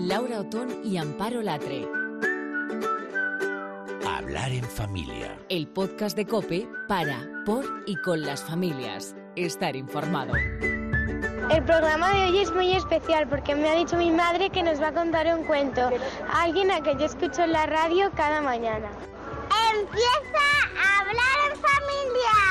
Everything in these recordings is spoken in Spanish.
Laura Otón y Amparo Latre. Hablar en familia. El podcast de Cope para, por y con las familias. Estar informado. El programa de hoy es muy especial porque me ha dicho mi madre que nos va a contar un cuento. Alguien a que yo escucho en la radio cada mañana. Empieza a hablar en familia.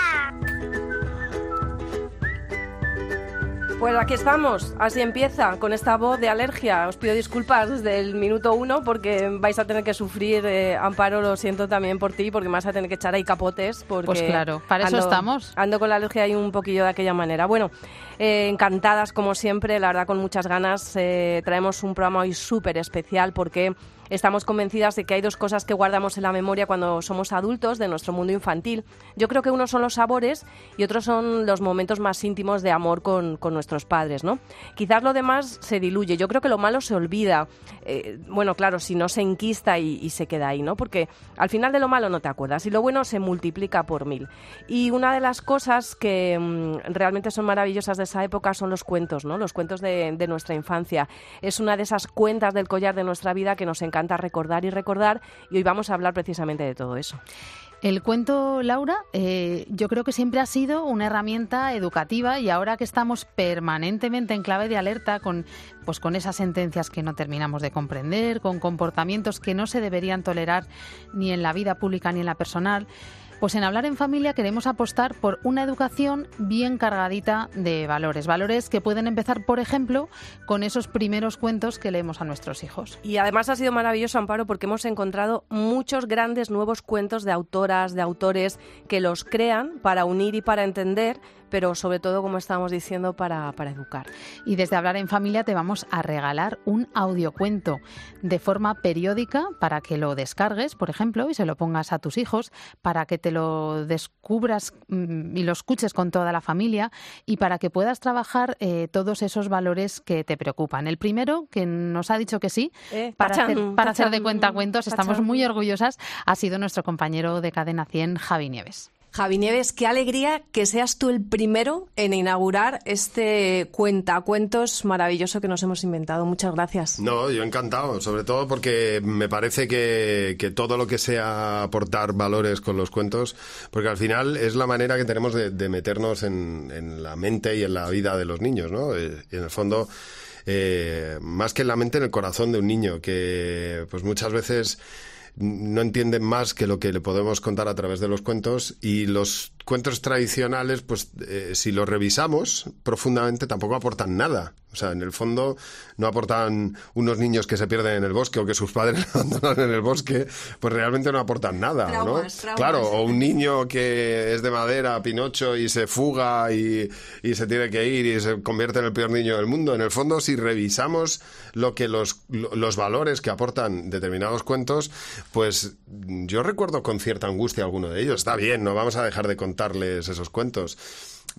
Pues aquí estamos, así empieza, con esta voz de alergia. Os pido disculpas desde el minuto uno porque vais a tener que sufrir, eh, Amparo, lo siento también por ti, porque me vas a tener que echar ahí capotes. Porque Pues claro, para eso estamos. Ando con la alergia ahí un poquillo de aquella manera. Bueno, eh, encantadas como siempre, la verdad con muchas ganas. eh, traemos un programa hoy súper especial porque estamos convencidas de que hay dos cosas que guardamos en la memoria cuando somos adultos de nuestro mundo infantil. Yo creo que uno son los sabores y otros son los momentos más íntimos de amor con, con nuestros padres, ¿no? Quizás lo demás se diluye. Yo creo que lo malo se olvida. Eh, bueno, claro, si no se enquista y, se queda ahí, ¿no? Porque al final de lo malo no te acuerdas y lo bueno se multiplica por mil. Y una de las cosas que mm, realmente son maravillosas de esa época son los cuentos, ¿no? Los cuentos de, de nuestra infancia. Es una de esas cuentas del collar de nuestra vida que nos encanta recordar y recordar y hoy vamos a hablar precisamente de todo eso. El cuento, Laura, eh, yo creo que siempre ha sido una herramienta educativa y ahora que estamos permanentemente en clave de alerta con, pues con esas sentencias que no terminamos de comprender, con comportamientos que no se deberían tolerar ni en la vida pública ni en la personal, pues en Hablar en Familia queremos apostar por una educación bien cargadita de valores. Valores que pueden empezar, por ejemplo, con esos primeros cuentos que leemos a nuestros hijos. Y además ha sido maravilloso, Amparo, porque hemos encontrado muchos grandes nuevos cuentos de autoras, de autores que los crean para unir y para entender, pero sobre todo, como estábamos diciendo, para, para educar. Y desde Hablar en Familia te vamos a regalar un audiocuento de forma periódica para que lo descargues, por ejemplo, y se lo pongas a tus hijos, para que te lo descubras mm, y lo escuches con toda la familia y para que puedas trabajar eh, todos esos valores que te preocupan. El primero, que nos ha dicho que sí, Eh, para, hacer, para hacer de cuentacuentos, estamos tachan. muy orgullosas, ha sido nuestro compañero de Cadena 100, Javi Nieves. Javi Nieves, qué alegría que seas tú el primero en inaugurar este cuentacuentos maravilloso que nos hemos inventado. Muchas gracias. No, yo encantado, sobre todo porque me parece que, que todo lo que sea aportar valores con los cuentos, porque al final es la manera que tenemos de, meternos en, la mente y en la vida de los niños, ¿no? Eh, en el fondo, eh, más que en la mente, en el corazón de un niño, que pues muchas veces no entienden más que lo que le podemos contar a través de los cuentos y los cuentos tradicionales, pues eh, si los revisamos profundamente tampoco aportan nada. O sea, en el fondo no aportan unos niños que se pierden en el bosque o que sus padres abandonan en el bosque, pues realmente no aportan nada, Traumas, ¿no? traumas. Claro, o un niño que es de madera, Pinocho, y se fuga y, y se tiene que ir y se convierte en el peor niño del mundo. En el fondo, si revisamos lo que los, lo- los valores que aportan determinados cuentos, pues yo recuerdo con cierta angustia alguno de ellos. Está bien, no vamos a dejar de contarles esos cuentos,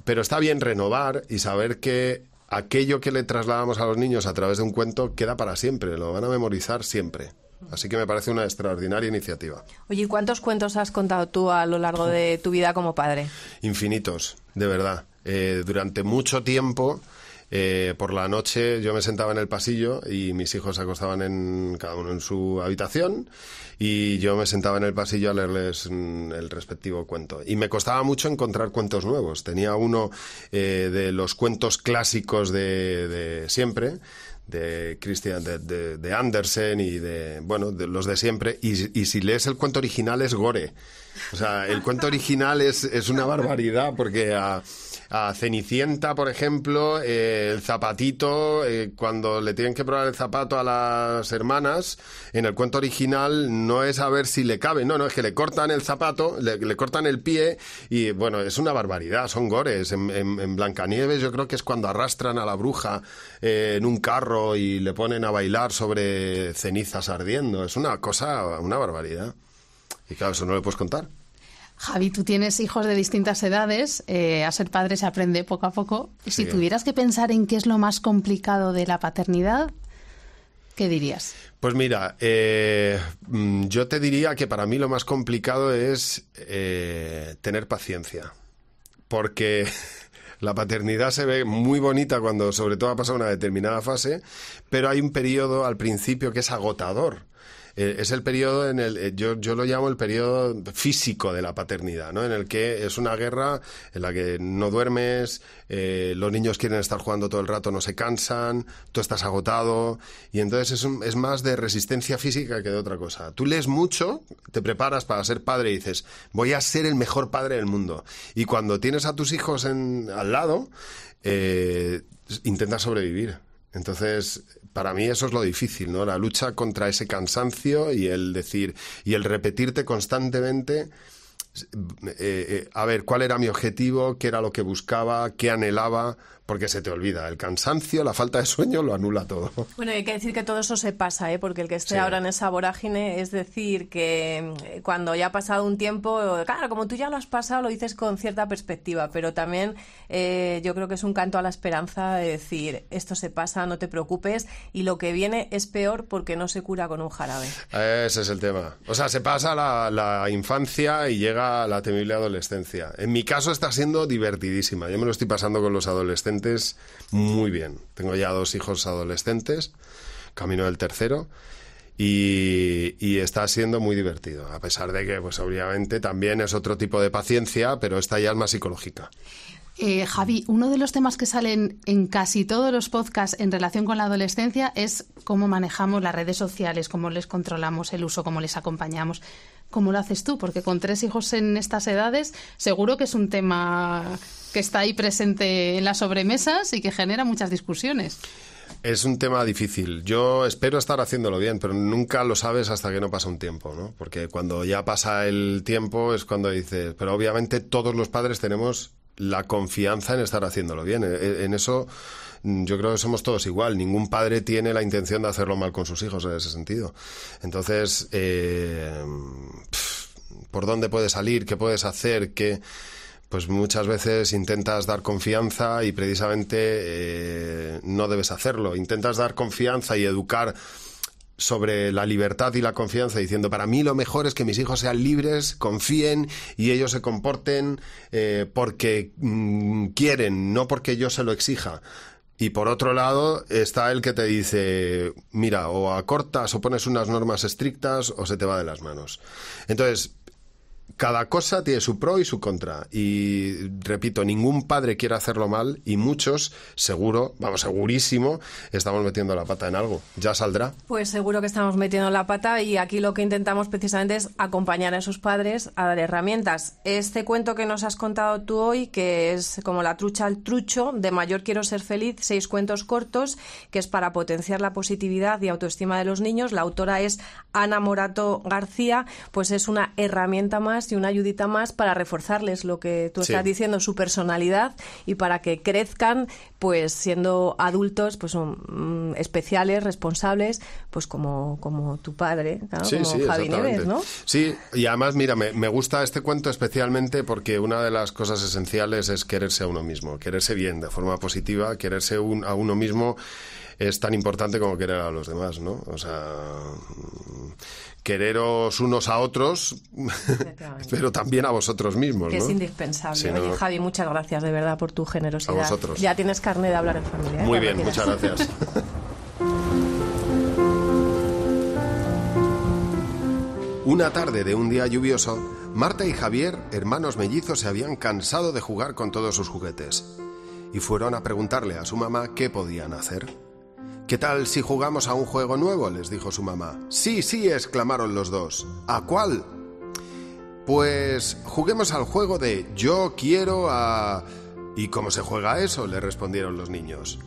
pero está bien renovar y saber que aquello que le trasladamos a los niños a través de un cuento queda para siempre, lo van a memorizar siempre. Así que me parece una extraordinaria iniciativa. Oye, ¿y cuántos cuentos has contado tú a lo largo de tu vida como padre? Infinitos, de verdad. Eh, durante mucho tiempo, eh, por la noche, yo me sentaba en el pasillo y mis hijos se acostaban en cada uno en su habitación y yo me sentaba en el pasillo a leerles mm, el respectivo cuento. Y me costaba mucho encontrar cuentos nuevos. Tenía uno eh, de los cuentos clásicos de, de siempre de Christian de, de, de Andersen y de bueno de los de siempre y, y si lees el cuento original es gore o sea el cuento original es, es una barbaridad porque a, a Cenicienta por ejemplo eh, el zapatito eh, cuando le tienen que probar el zapato a las hermanas en el cuento original no es a ver si le cabe no no es que le cortan el zapato le, le cortan el pie y bueno es una barbaridad son gores en, en, en Blancanieves yo creo que es cuando arrastran a la bruja eh, en un carro y le ponen a bailar sobre cenizas ardiendo. Es una cosa, una barbaridad. Y claro, eso no le puedes contar. Javi, tú tienes hijos de distintas edades, eh, a ser padre se aprende poco a poco. Si Sí. tuvieras que pensar en qué es lo más complicado de la paternidad, ¿qué dirías? Pues mira, eh, mm, yo te diría que para mí lo más complicado es eh, tener paciencia. Porque La paternidad se ve muy bonita cuando sobre todo ha pasado una determinada fase, pero hay un periodo al principio que es agotador. Eh, es el periodo en el eh, yo, yo lo llamo el periodo físico de la paternidad, ¿no? En el que es una guerra en la que no duermes, eh, los niños quieren estar jugando todo el rato, no se cansan, tú estás agotado y entonces es, es más de resistencia física que de otra cosa. Tú lees mucho, te preparas para ser padre y dices voy a ser el mejor padre del mundo y cuando tienes a tus hijos en, al lado intentas sobrevivir. Entonces, para mí eso es lo difícil, ¿no? La lucha contra ese cansancio y el decir, y el repetirte constantemente, eh, eh, a ver, cuál era mi objetivo, qué era lo que buscaba, qué anhelaba, porque se te olvida. El cansancio, la falta de sueño lo anula todo. Bueno, hay que decir que todo eso se pasa, ¿eh? porque el que esté ahora en esa vorágine es decir que mm, cuando ya ha pasado un tiempo, claro, como tú ya lo has pasado, lo dices con cierta perspectiva, pero también eh, yo creo que es un canto a la esperanza de decir esto se pasa, no te preocupes, y lo que viene es peor porque no se cura con un jarabe. Ese es el tema. O sea, se pasa la, la infancia y llega la temible adolescencia. En mi caso está siendo divertidísima. Yo me lo estoy pasando con los adolescentes muy bien. Tengo ya dos hijos adolescentes, camino del tercero. Y, está siendo muy divertido, a pesar de que, pues obviamente, también es otro tipo de paciencia, pero esta ya es más psicológica. Eh, Javi, uno de los temas que salen en casi todos los podcasts en relación con la adolescencia es cómo manejamos las redes sociales, cómo les controlamos el uso, cómo les acompañamos. ¿Cómo lo haces tú? Porque con tres hijos en estas edades, seguro que es un tema que está ahí presente en las sobremesas y que genera muchas discusiones. Es un tema difícil. Yo espero estar haciéndolo bien, pero nunca lo sabes hasta que no pasa un tiempo, ¿no? Porque cuando ya pasa el tiempo es cuando dices, pero obviamente todos los padres tenemos la confianza en estar haciéndolo bien. E, e, en eso yo creo que somos todos igual. Ningún padre tiene la intención de hacerlo mal con sus hijos en ese sentido. Entonces, eh, ¿por dónde puedes salir? ¿Qué puedes hacer? ¿Qué...? pues muchas veces intentas dar confianza y precisamente eh, no debes hacerlo. Intentas dar confianza y educar sobre la libertad y la confianza, diciendo, para mí lo mejor es que mis hijos sean libres, confíen y ellos se comporten eh, porque mm, quieren, no porque yo se lo exija. Y por otro lado está el que te dice, mira, o acortas o pones unas normas estrictas o se te va de las manos. Entonces, cada cosa tiene su pro y su contra. Y repito, ningún padre quiere hacerlo mal y muchos, seguro, vamos, segurísimo, estamos metiendo la pata en algo. ¿Ya saldrá? Pues seguro que estamos metiendo la pata y aquí lo que intentamos precisamente es acompañar a esos padres a dar herramientas. Este cuento que nos has contado tú hoy, que es como la trucha al trucho, de mayor quiero ser feliz, seis cuentos cortos, que es para potenciar la positividad y autoestima de los niños. La autora es Ana Morato García, pues es una herramienta más y una ayudita más para reforzarles lo que tú estás diciendo, su personalidad y para que crezcan, pues siendo adultos, pues mm, especiales, responsables, pues como, como tu padre, como Javi Neves, ¿no? Sí, y además, mira, me, me gusta este cuento especialmente porque una de las cosas esenciales es quererse a uno mismo, quererse bien, de forma positiva, quererse a uno mismo es tan importante como querer a los demás, ¿no? O sea, quereros unos a otros, pero también a vosotros mismos. Que es indispensable. Oye, Javi, muchas gracias de verdad por tu generosidad. A vosotros. Ya tienes carne de hablar en familia. ¿eh? Muy bien, muchas gracias. Una tarde de un día lluvioso, Marta y Javier, hermanos mellizos, se habían cansado de jugar con todos sus juguetes y fueron a preguntarle a su mamá qué podían hacer. ¿Qué tal si jugamos a un juego nuevo? les dijo su mamá. Sí, sí, exclamaron los dos. ¿A cuál? Pues juguemos al juego de yo quiero a... ¿Y cómo se juega eso? le respondieron los niños.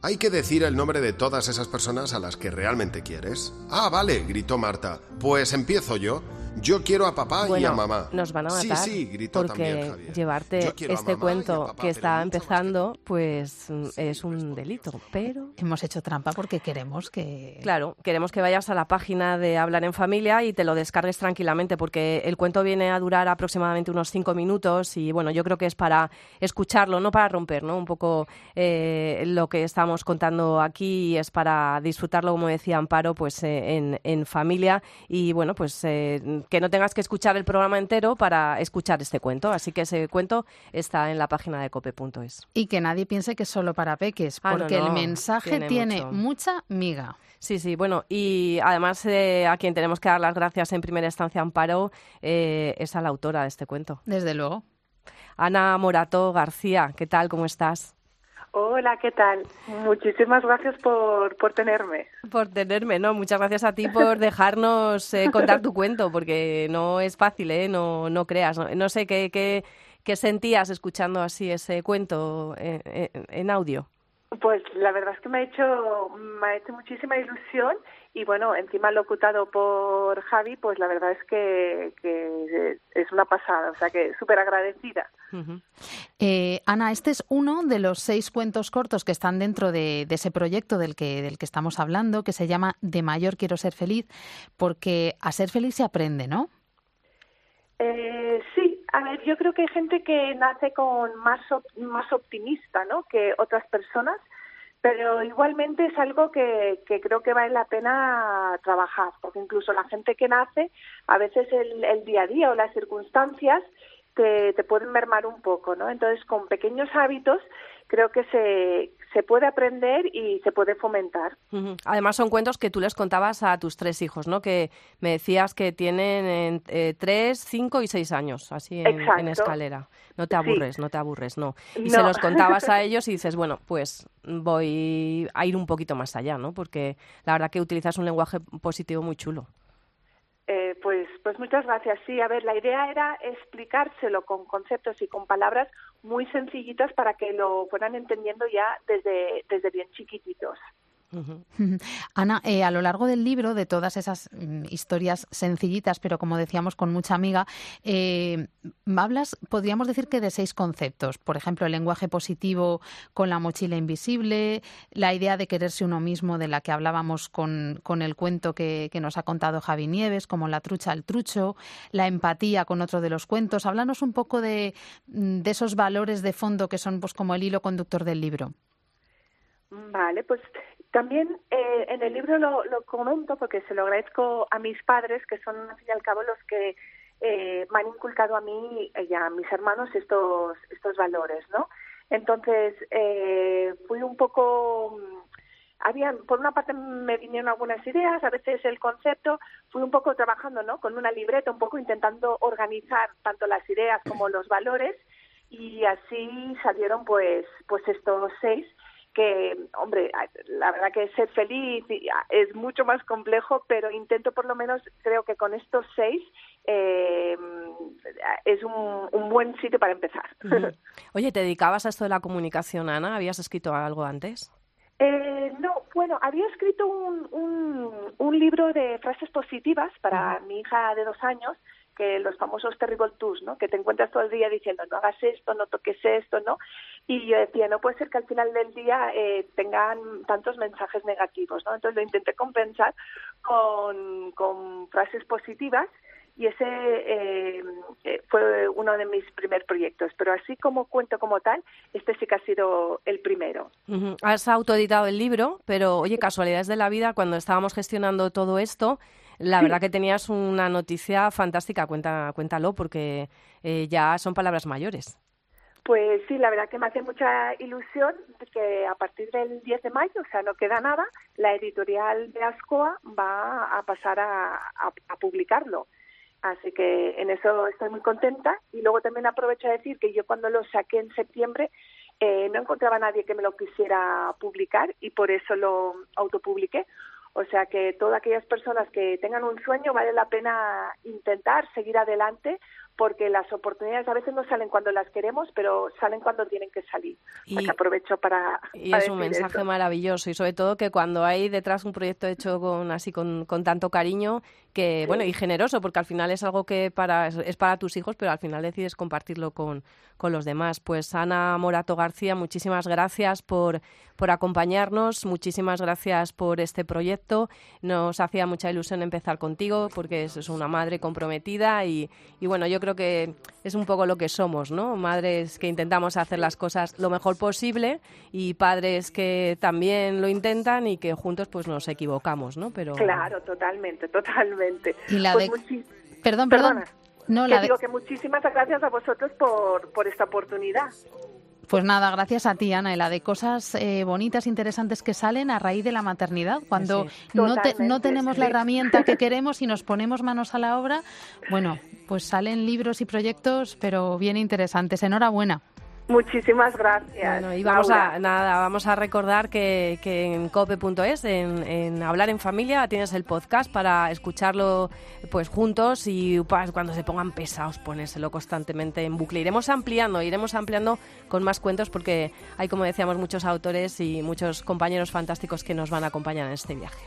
Hay que decir el nombre de todas esas personas a las que realmente quieres. Ah, vale, gritó Marta. Pues empiezo yo. Yo quiero a papá y a mamá. Nos van a matar. Sí, sí, gritó porque llevarte este cuento que está empezando, pues es un delito. Pero hemos hecho trampa porque queremos que. Claro, queremos que vayas a la página de Hablar en Familia y te lo descargues tranquilamente, porque el cuento viene a durar aproximadamente unos cinco minutos y bueno, yo creo que es para escucharlo, no para romper, ¿no? Un poco eh, lo que estamos contando aquí es para disfrutarlo, como decía Amparo, pues eh, en, en familia y bueno, pues. Eh, que no tengas que escuchar el programa entero para escuchar este cuento. Así que ese cuento está en la página de cope.es. Y que nadie piense que es solo para peques, Ah, porque no, el mensaje tiene mucha miga. Sí, sí, bueno, y además eh, a quien tenemos que dar las gracias en primera instancia, Amparo, eh, es a la autora de este cuento. Desde luego. Ana Morato García, ¿qué tal? ¿Cómo estás? Hola, ¿qué tal? Muchísimas gracias por, por tenerme. Por tenerme, ¿no? Muchas gracias a ti por dejarnos eh, contar tu cuento, porque no es fácil, ¿eh? No, no creas. No, no sé qué, qué, qué sentías escuchando así ese cuento eh, eh, en audio. Pues la verdad es que me ha hecho, me ha hecho muchísima ilusión y bueno, encima locutado por Javi, pues la verdad es que, que es una pasada, o sea que súper agradecida. Eh, Ana, este es uno de los seis cuentos cortos que están dentro de, de ese proyecto del que, del que estamos hablando, que se llama De mayor quiero ser feliz, porque a ser feliz se aprende, ¿no? Eh, sí, a ver, yo creo que hay gente que nace con más op- más optimista, ¿no? Que otras personas, pero igualmente es algo que, que creo que vale la pena trabajar, porque incluso la gente que nace, a veces el, el día a día o las circunstancias te, te pueden mermar un poco, ¿no? Entonces, con pequeños hábitos creo que se, se puede aprender y se puede fomentar. Además son cuentos que tú les contabas a tus tres hijos, ¿no? Que me decías que tienen en, eh, tres, cinco y seis años, así en, escalera. No te Sí. aburres, no te aburres, no. Y No. se los contabas a ellos y dices, bueno, pues voy a ir un poquito más allá, ¿no? Porque la verdad que utilizas un lenguaje positivo muy chulo. Eh, pues, pues muchas gracias. Sí, a ver, la idea era explicárselo con conceptos y con palabras muy sencillitas para que lo fueran entendiendo ya desde, desde bien chiquititos. Ana, eh, a lo largo del libro, de todas esas mm, historias sencillitas, pero como decíamos con mucha amiga, eh, hablas, podríamos decir que de seis conceptos. Por ejemplo, el lenguaje positivo con la mochila invisible, la idea de quererse uno mismo, de la que hablábamos con, con el cuento que, que nos ha contado Javi Nieves, como la trucha al trucho, la empatía con otro de los cuentos. Háblanos un poco de, mm, de esos valores de fondo que son pues como el hilo conductor del libro. Vale, pues también eh, en el libro lo, lo comento porque se lo agradezco a mis padres, que son al fin y al cabo los que eh, me han inculcado a mí y a mis hermanos estos, estos valores, ¿no? Entonces, eh, fui un poco mm, habían, por una parte me vinieron algunas ideas, a veces el concepto, fui un poco trabajando, ¿no? Con una libreta, un poco intentando organizar tanto las ideas como los valores y así salieron pues, pues estos seis que, hombre, la verdad que ser feliz es mucho más complejo, pero intento por lo menos, creo que con estos seis eh, es un, un, buen sitio para empezar. Uh -huh. Oye, ¿te dedicabas a esto de la comunicación, Ana? ¿Habías escrito algo antes? Eh, no, bueno, había escrito un, un, un, libro de frases positivas para uh -huh. mi hija de dos años, que los famosos terrible twos, ¿no? Que te encuentras todo el día diciendo no hagas esto, no toques esto, ¿no? Y yo decía no puede ser que al final del día eh, tengan tantos mensajes negativos, ¿no? Entonces lo intenté compensar con, con frases positivas y ese eh, fue uno de mis primeros proyectos. Pero así como cuento como tal, este sí que ha sido el primero. Uh -huh. Has autoeditado el libro, pero oye, casualidades de la vida, cuando estábamos gestionando todo esto, la sí. verdad que tenías una noticia fantástica, Cuenta, cuéntalo, porque eh, ya son palabras mayores. Pues sí, la verdad que me hace mucha ilusión que a partir del 10 de mayo, o sea, no queda nada, la editorial de Ascoa va a pasar a, a, publicarlo. Así que en eso estoy muy contenta. Y luego también aprovecho a decir que yo cuando lo saqué en septiembre eh, no encontraba a nadie que me lo quisiera publicar y por eso lo autopubliqué. O sea que todas aquellas personas que tengan un sueño vale la pena intentar seguir adelante porque las oportunidades a veces no salen cuando las queremos, pero salen cuando tienen que salir. Y, o sea que aprovecho para. Y para es un mensaje maravilloso y sobre todo que cuando hay detrás un proyecto hecho con así con, con tanto cariño que bueno y generoso porque al final es algo que para es para tus hijos, pero al final decides compartirlo con, con los demás. Pues Ana Morato García, muchísimas gracias por por acompañarnos, muchísimas gracias por este proyecto. Nos hacía mucha ilusión empezar contigo porque es una madre comprometida y, y bueno, yo creo que es un poco lo que somos, ¿no? Madres que intentamos hacer las cosas lo mejor posible y padres que también lo intentan y que juntos pues nos equivocamos, ¿no? Pero Claro, totalmente, totalmente. Y la pues de... muchi... Perdón, perdón. No, que digo que muchísimas gracias a vosotros por, por esta oportunidad. Pues nada, gracias a ti, Ana, y la de cosas eh, bonitas, interesantes que salen a raíz de la maternidad. Cuando no, no, tenemos la herramienta que queremos y nos ponemos manos a la obra, bueno, pues salen libros y proyectos, pero bien interesantes. Enhorabuena. Muchísimas gracias. Bueno, y vamos a nada, vamos a recordar que, en cope.es, en, en, Hablar en Familia, tienes el podcast para escucharlo pues juntos y cuando se pongan pesados ponérselo constantemente en bucle. Iremos ampliando, iremos ampliando con más cuentos porque hay, como decíamos, muchos autores y muchos compañeros fantásticos que nos van a acompañar en este viaje.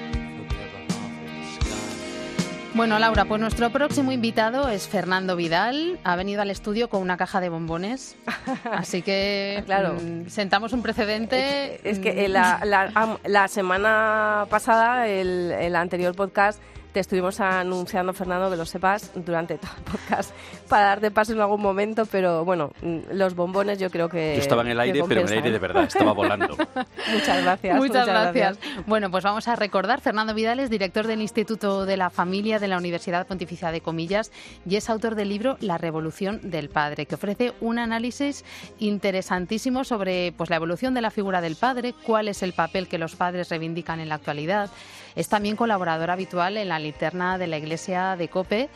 Bueno, Laura, pues nuestro próximo invitado es Fernando Vidal. Ha venido al estudio con una caja de bombones. Así que, claro, mm, sentamos un precedente. Es que la, la, semana pasada, el, el anterior podcast, te estuvimos anunciando, Fernando, que lo sepas, durante todo el podcast, para darte paso en algún momento, pero bueno, los bombones yo creo que... Yo estaba en el aire, pero en el aire de verdad, estaba volando. muchas gracias. Muchas, gracias. Bueno, pues vamos a recordar, Fernando Vidal es director del Instituto de la Familia de la Universidad Pontificia de Comillas y es autor del libro La Revolución del Padre, que ofrece un análisis interesantísimo sobre pues, la evolución de la figura del padre, cuál es el papel que los padres reivindican en la actualidad, es también colaborador habitual en la linterna de la Iglesia de Cope.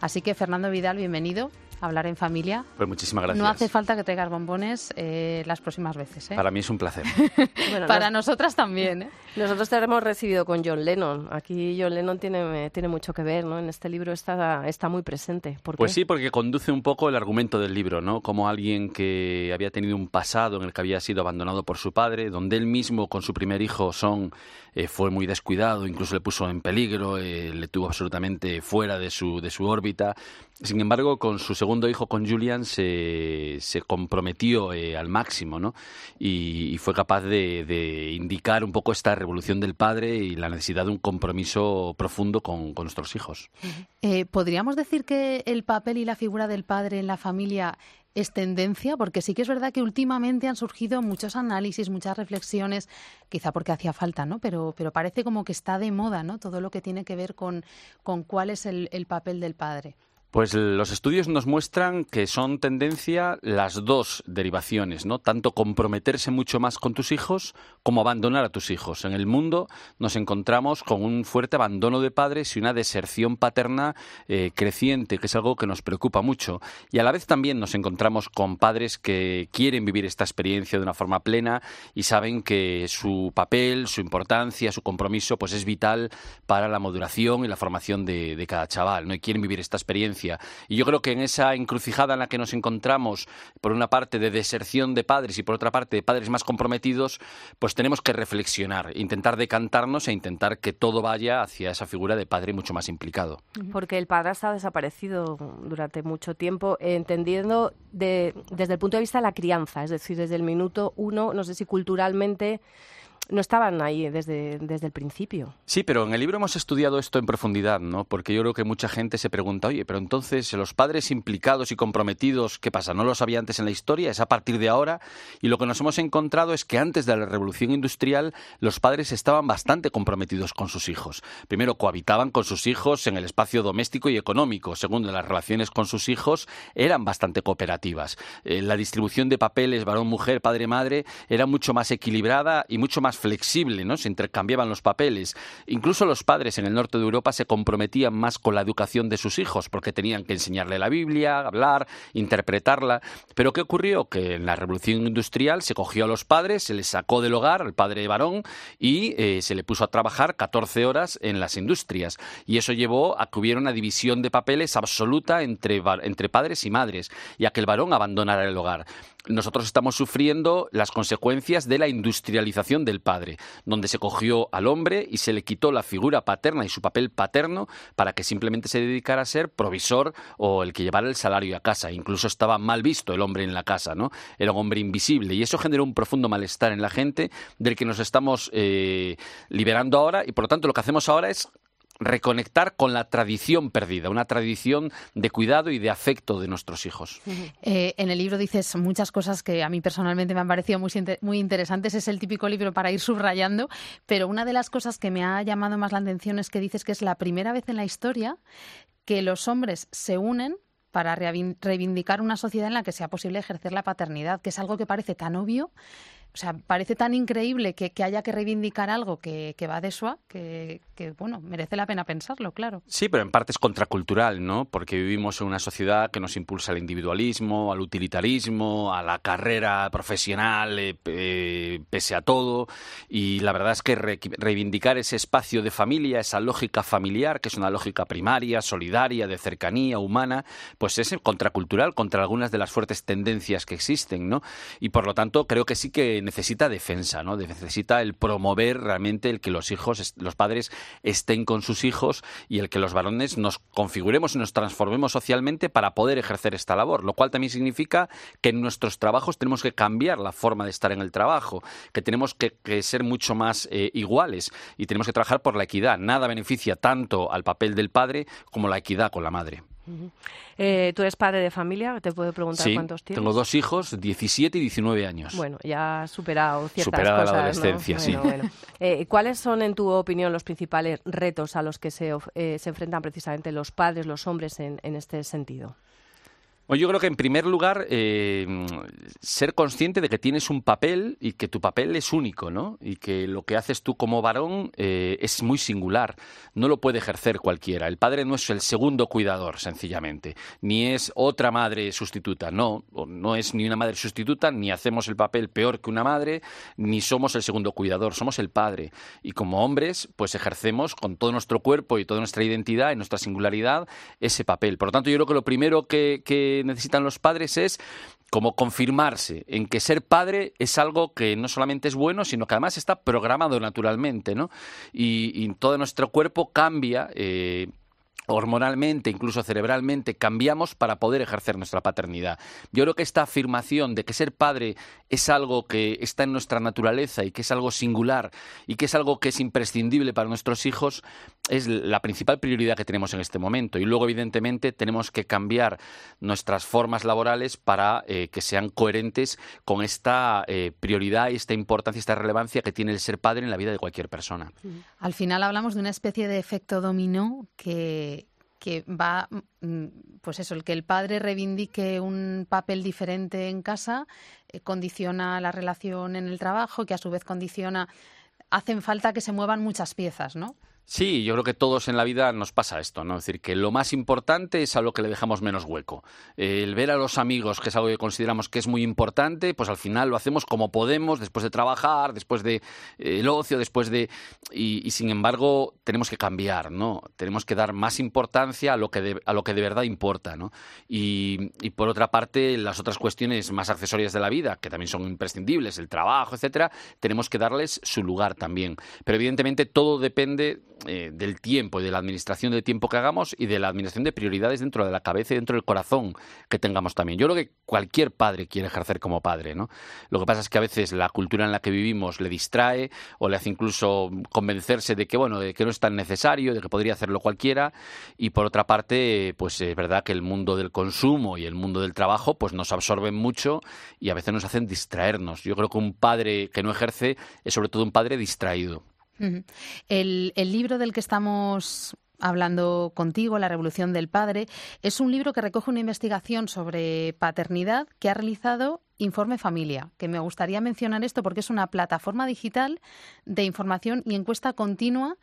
Así que, Fernando Vidal, bienvenido hablar en familia. Pues muchísimas gracias. No hace falta que traigas bombones eh, las próximas veces. ¿eh? Para mí es un placer. Para nosotras también. ¿eh? Nosotros te hemos recibido con John Lennon. Aquí John Lennon tiene, tiene mucho que ver, ¿no? En este libro está, está muy presente. pues sí, porque conduce un poco el argumento del libro, ¿no? Como alguien que había tenido un pasado en el que había sido abandonado por su padre, donde él mismo con su primer hijo Son eh, fue muy descuidado, incluso le puso en peligro, le tuvo absolutamente fuera de su, de su órbita. Sin embargo, con su segundo hijo, con Julian, se, comprometió eh, al máximo, ¿no? Y, fue capaz de, indicar un poco esta revolución del padre y la necesidad de un compromiso profundo con, nuestros hijos. Eh, ¿Podríamos decir que el papel y la figura del padre en la familia es tendencia? Porque sí que es verdad que últimamente han surgido muchos análisis, muchas reflexiones, quizá porque hacía falta, ¿no? Pero, pero parece como que está de moda, ¿no? Todo lo que tiene que ver con cuál es el papel del padre. Pues los estudios nos muestran que son tendencia las dos derivaciones, ¿no? Tanto comprometerse mucho más con tus hijos como abandonar a tus hijos. En el mundo nos encontramos con un fuerte abandono de padres y una deserción paterna eh, creciente, que es algo que nos preocupa mucho. Y a la vez también nos encontramos con padres que quieren vivir esta experiencia de una forma plena y saben que su papel, su importancia, su compromiso, pues es vital para la maduración y la formación de, de cada chaval, ¿no? Y quieren vivir esta experiencia Y yo creo que en esa encrucijada en la que nos encontramos, por una parte de deserción de padres y por otra parte de padres más comprometidos, pues tenemos que reflexionar, intentar decantarnos e intentar que todo vaya hacia esa figura de padre mucho más implicado. Porque el padre ha desaparecido durante mucho tiempo, entendiendo desde el punto de vista de la crianza, es decir, desde el minuto uno, no sé si culturalmente no estaban ahí desde, desde el principio. Sí, pero en el libro hemos estudiado esto en profundidad, ¿no? Porque yo creo que mucha gente se pregunta, oye, pero entonces los padres implicados y comprometidos, ¿qué pasa? ¿No los había antes en la historia? ¿Es a partir de ahora? Y lo que nos hemos encontrado es que antes de la revolución industrial los padres estaban bastante comprometidos con sus hijos. Primero, cohabitaban con sus hijos en el espacio doméstico y económico. Segundo, las relaciones con sus hijos eran bastante cooperativas. Eh, la distribución de papeles varón-mujer, padre-madre era mucho más equilibrada y mucho más flexible, ¿no? Se intercambiaban los papeles. Incluso los padres en el norte de Europa se comprometían más con la educación de sus hijos, porque tenían que enseñarle la Biblia, hablar, interpretarla. Pero ¿qué ocurrió? Que en la revolución industrial se cogió a los padres, se les sacó del hogar, al padre varón, y eh, se le puso a trabajar 14 horas en las industrias. Y eso llevó a que hubiera una división de papeles absoluta entre, entre padres y madres, y a que el varón abandonara el hogar nosotros estamos sufriendo las consecuencias de la industrialización del padre, donde se cogió al hombre y se le quitó la figura paterna y su papel paterno para que simplemente se dedicara a ser provisor o el que llevara el salario a casa. Incluso estaba mal visto el hombre en la casa, ¿no? Era un hombre invisible y eso generó un profundo malestar en la gente del que nos estamos eh, liberando ahora y por lo tanto lo que hacemos ahora es reconectar con la tradición perdida, una tradición de cuidado y de afecto de nuestros hijos. Eh, en el libro dices muchas cosas que a mí personalmente me han parecido muy, muy interesantes. Es el típico libro para ir subrayando, pero una de las cosas que me ha llamado más la atención es que dices que es la primera vez en la historia que los hombres se unen para reivindicar una sociedad en la que sea posible ejercer la paternidad, que es algo que parece tan obvio o sea, parece tan increíble que, haya que reivindicar algo que, va de SUA que, bueno, merece la pena pensarlo, claro. Sí, pero en parte es contracultural, ¿no? Porque vivimos en una sociedad que nos impulsa al individualismo, al utilitarismo, a la carrera profesional, eh, eh, pese a todo. Y la verdad es que reivindicar ese espacio de familia, esa lógica familiar, que es una lógica primaria, solidaria, de cercanía, humana, pues es contracultural contra algunas de las fuertes tendencias que existen, ¿no? Y por lo tanto, creo que sí que necesita defensa, ¿no? Necesita el promover realmente el que los hijos, los padres estén con sus hijos y el que los varones nos configuremos y nos transformemos socialmente para poder ejercer esta labor, lo cual también significa que en nuestros trabajos tenemos que cambiar la forma de estar en el trabajo, que tenemos que, ser mucho más eh, iguales y tenemos que trabajar por la equidad. Nada beneficia tanto al papel del padre como la equidad con la madre. Eh, ¿Tú eres padre de familia? ¿Te puedo preguntar cuántos tienes? tengo dos hijos, 17 y 19 años. Bueno, ya has superado ciertas Superada cosas, la adolescencia, sí. Eh, ¿Cuáles son, en tu opinión, los principales retos a los que se, eh, se enfrentan precisamente los padres, los hombres en este sentido? Yo creo que en primer lugar eh, ser consciente de que tienes un papel y que tu papel es único, ¿no? Y que lo que haces tú como varón eh, es muy singular, no lo puede ejercer cualquiera. El padre no es el segundo cuidador, sencillamente, ni es otra madre sustituta, no, no es ni una madre sustituta, ni hacemos el papel peor que una madre, ni somos el segundo cuidador, somos el padre. Y como hombres, pues ejercemos con todo nuestro cuerpo y toda nuestra identidad y nuestra singularidad ese papel. Por lo tanto, yo creo que lo primero que necesitan los padres es como confirmarse en que ser padre es algo que no solamente es bueno, sino que además está programado naturalmente, ¿no? Y, todo nuestro cuerpo cambia eh, hormonalmente, incluso cerebralmente, cambiamos para poder ejercer nuestra paternidad. Yo creo que esta afirmación de que ser padre es algo que está en nuestra naturaleza y que es algo singular y que es algo que es imprescindible para nuestros hijos es la principal prioridad que tenemos en este momento. Y luego, evidentemente, tenemos que cambiar nuestras formas laborales para eh, que sean coherentes con esta eh, prioridad y esta importancia, esta relevancia que tiene el ser padre en la vida de cualquier persona. Al final hablamos de una especie de efecto dominó que que va, mm, pues eso, el que el padre reivindique un papel diferente en casa eh, condiciona la relación en el trabajo, que a su vez condiciona, hacen falta que se muevan muchas piezas, ¿no? Sí, yo creo que todos en la vida nos pasa esto, ¿no? Es decir, que lo más importante es a lo que le dejamos menos hueco. El ver a los amigos, que es algo que consideramos que es muy importante, pues al final lo hacemos como podemos, después de trabajar, después de eh, el ocio, después de... Y, sin embargo, tenemos que cambiar, ¿no? Tenemos que dar más importancia a lo que de, a lo que de verdad importa, ¿no? Y, y por otra parte, las otras cuestiones más accesorias de la vida, que también son imprescindibles, el trabajo, etcétera, tenemos que darles su lugar también. Pero evidentemente todo depende eh, del tiempo y de la administración del tiempo que hagamos y de la administración de prioridades dentro de la cabeza y dentro del corazón que tengamos también. Yo creo que cualquier padre quiere ejercer como padre, ¿no? Lo que pasa es que a veces la cultura en la que vivimos le distrae o le hace incluso convencerse de que, bueno, de que no es tan necesario, de que podría hacerlo cualquiera y por otra parte, pues es verdad que el mundo del consumo y el mundo del trabajo pues nos absorben mucho y a veces nos hacen distraernos. Yo creo que un padre que no ejerce es sobre todo un padre distraído el, libro del que estamos hablando contigo, La Revolución del Padre, es un libro que recoge una investigación sobre paternidad que ha realizado Informe Familia, que me gustaría mencionar esto porque es una plataforma digital de información y encuesta continua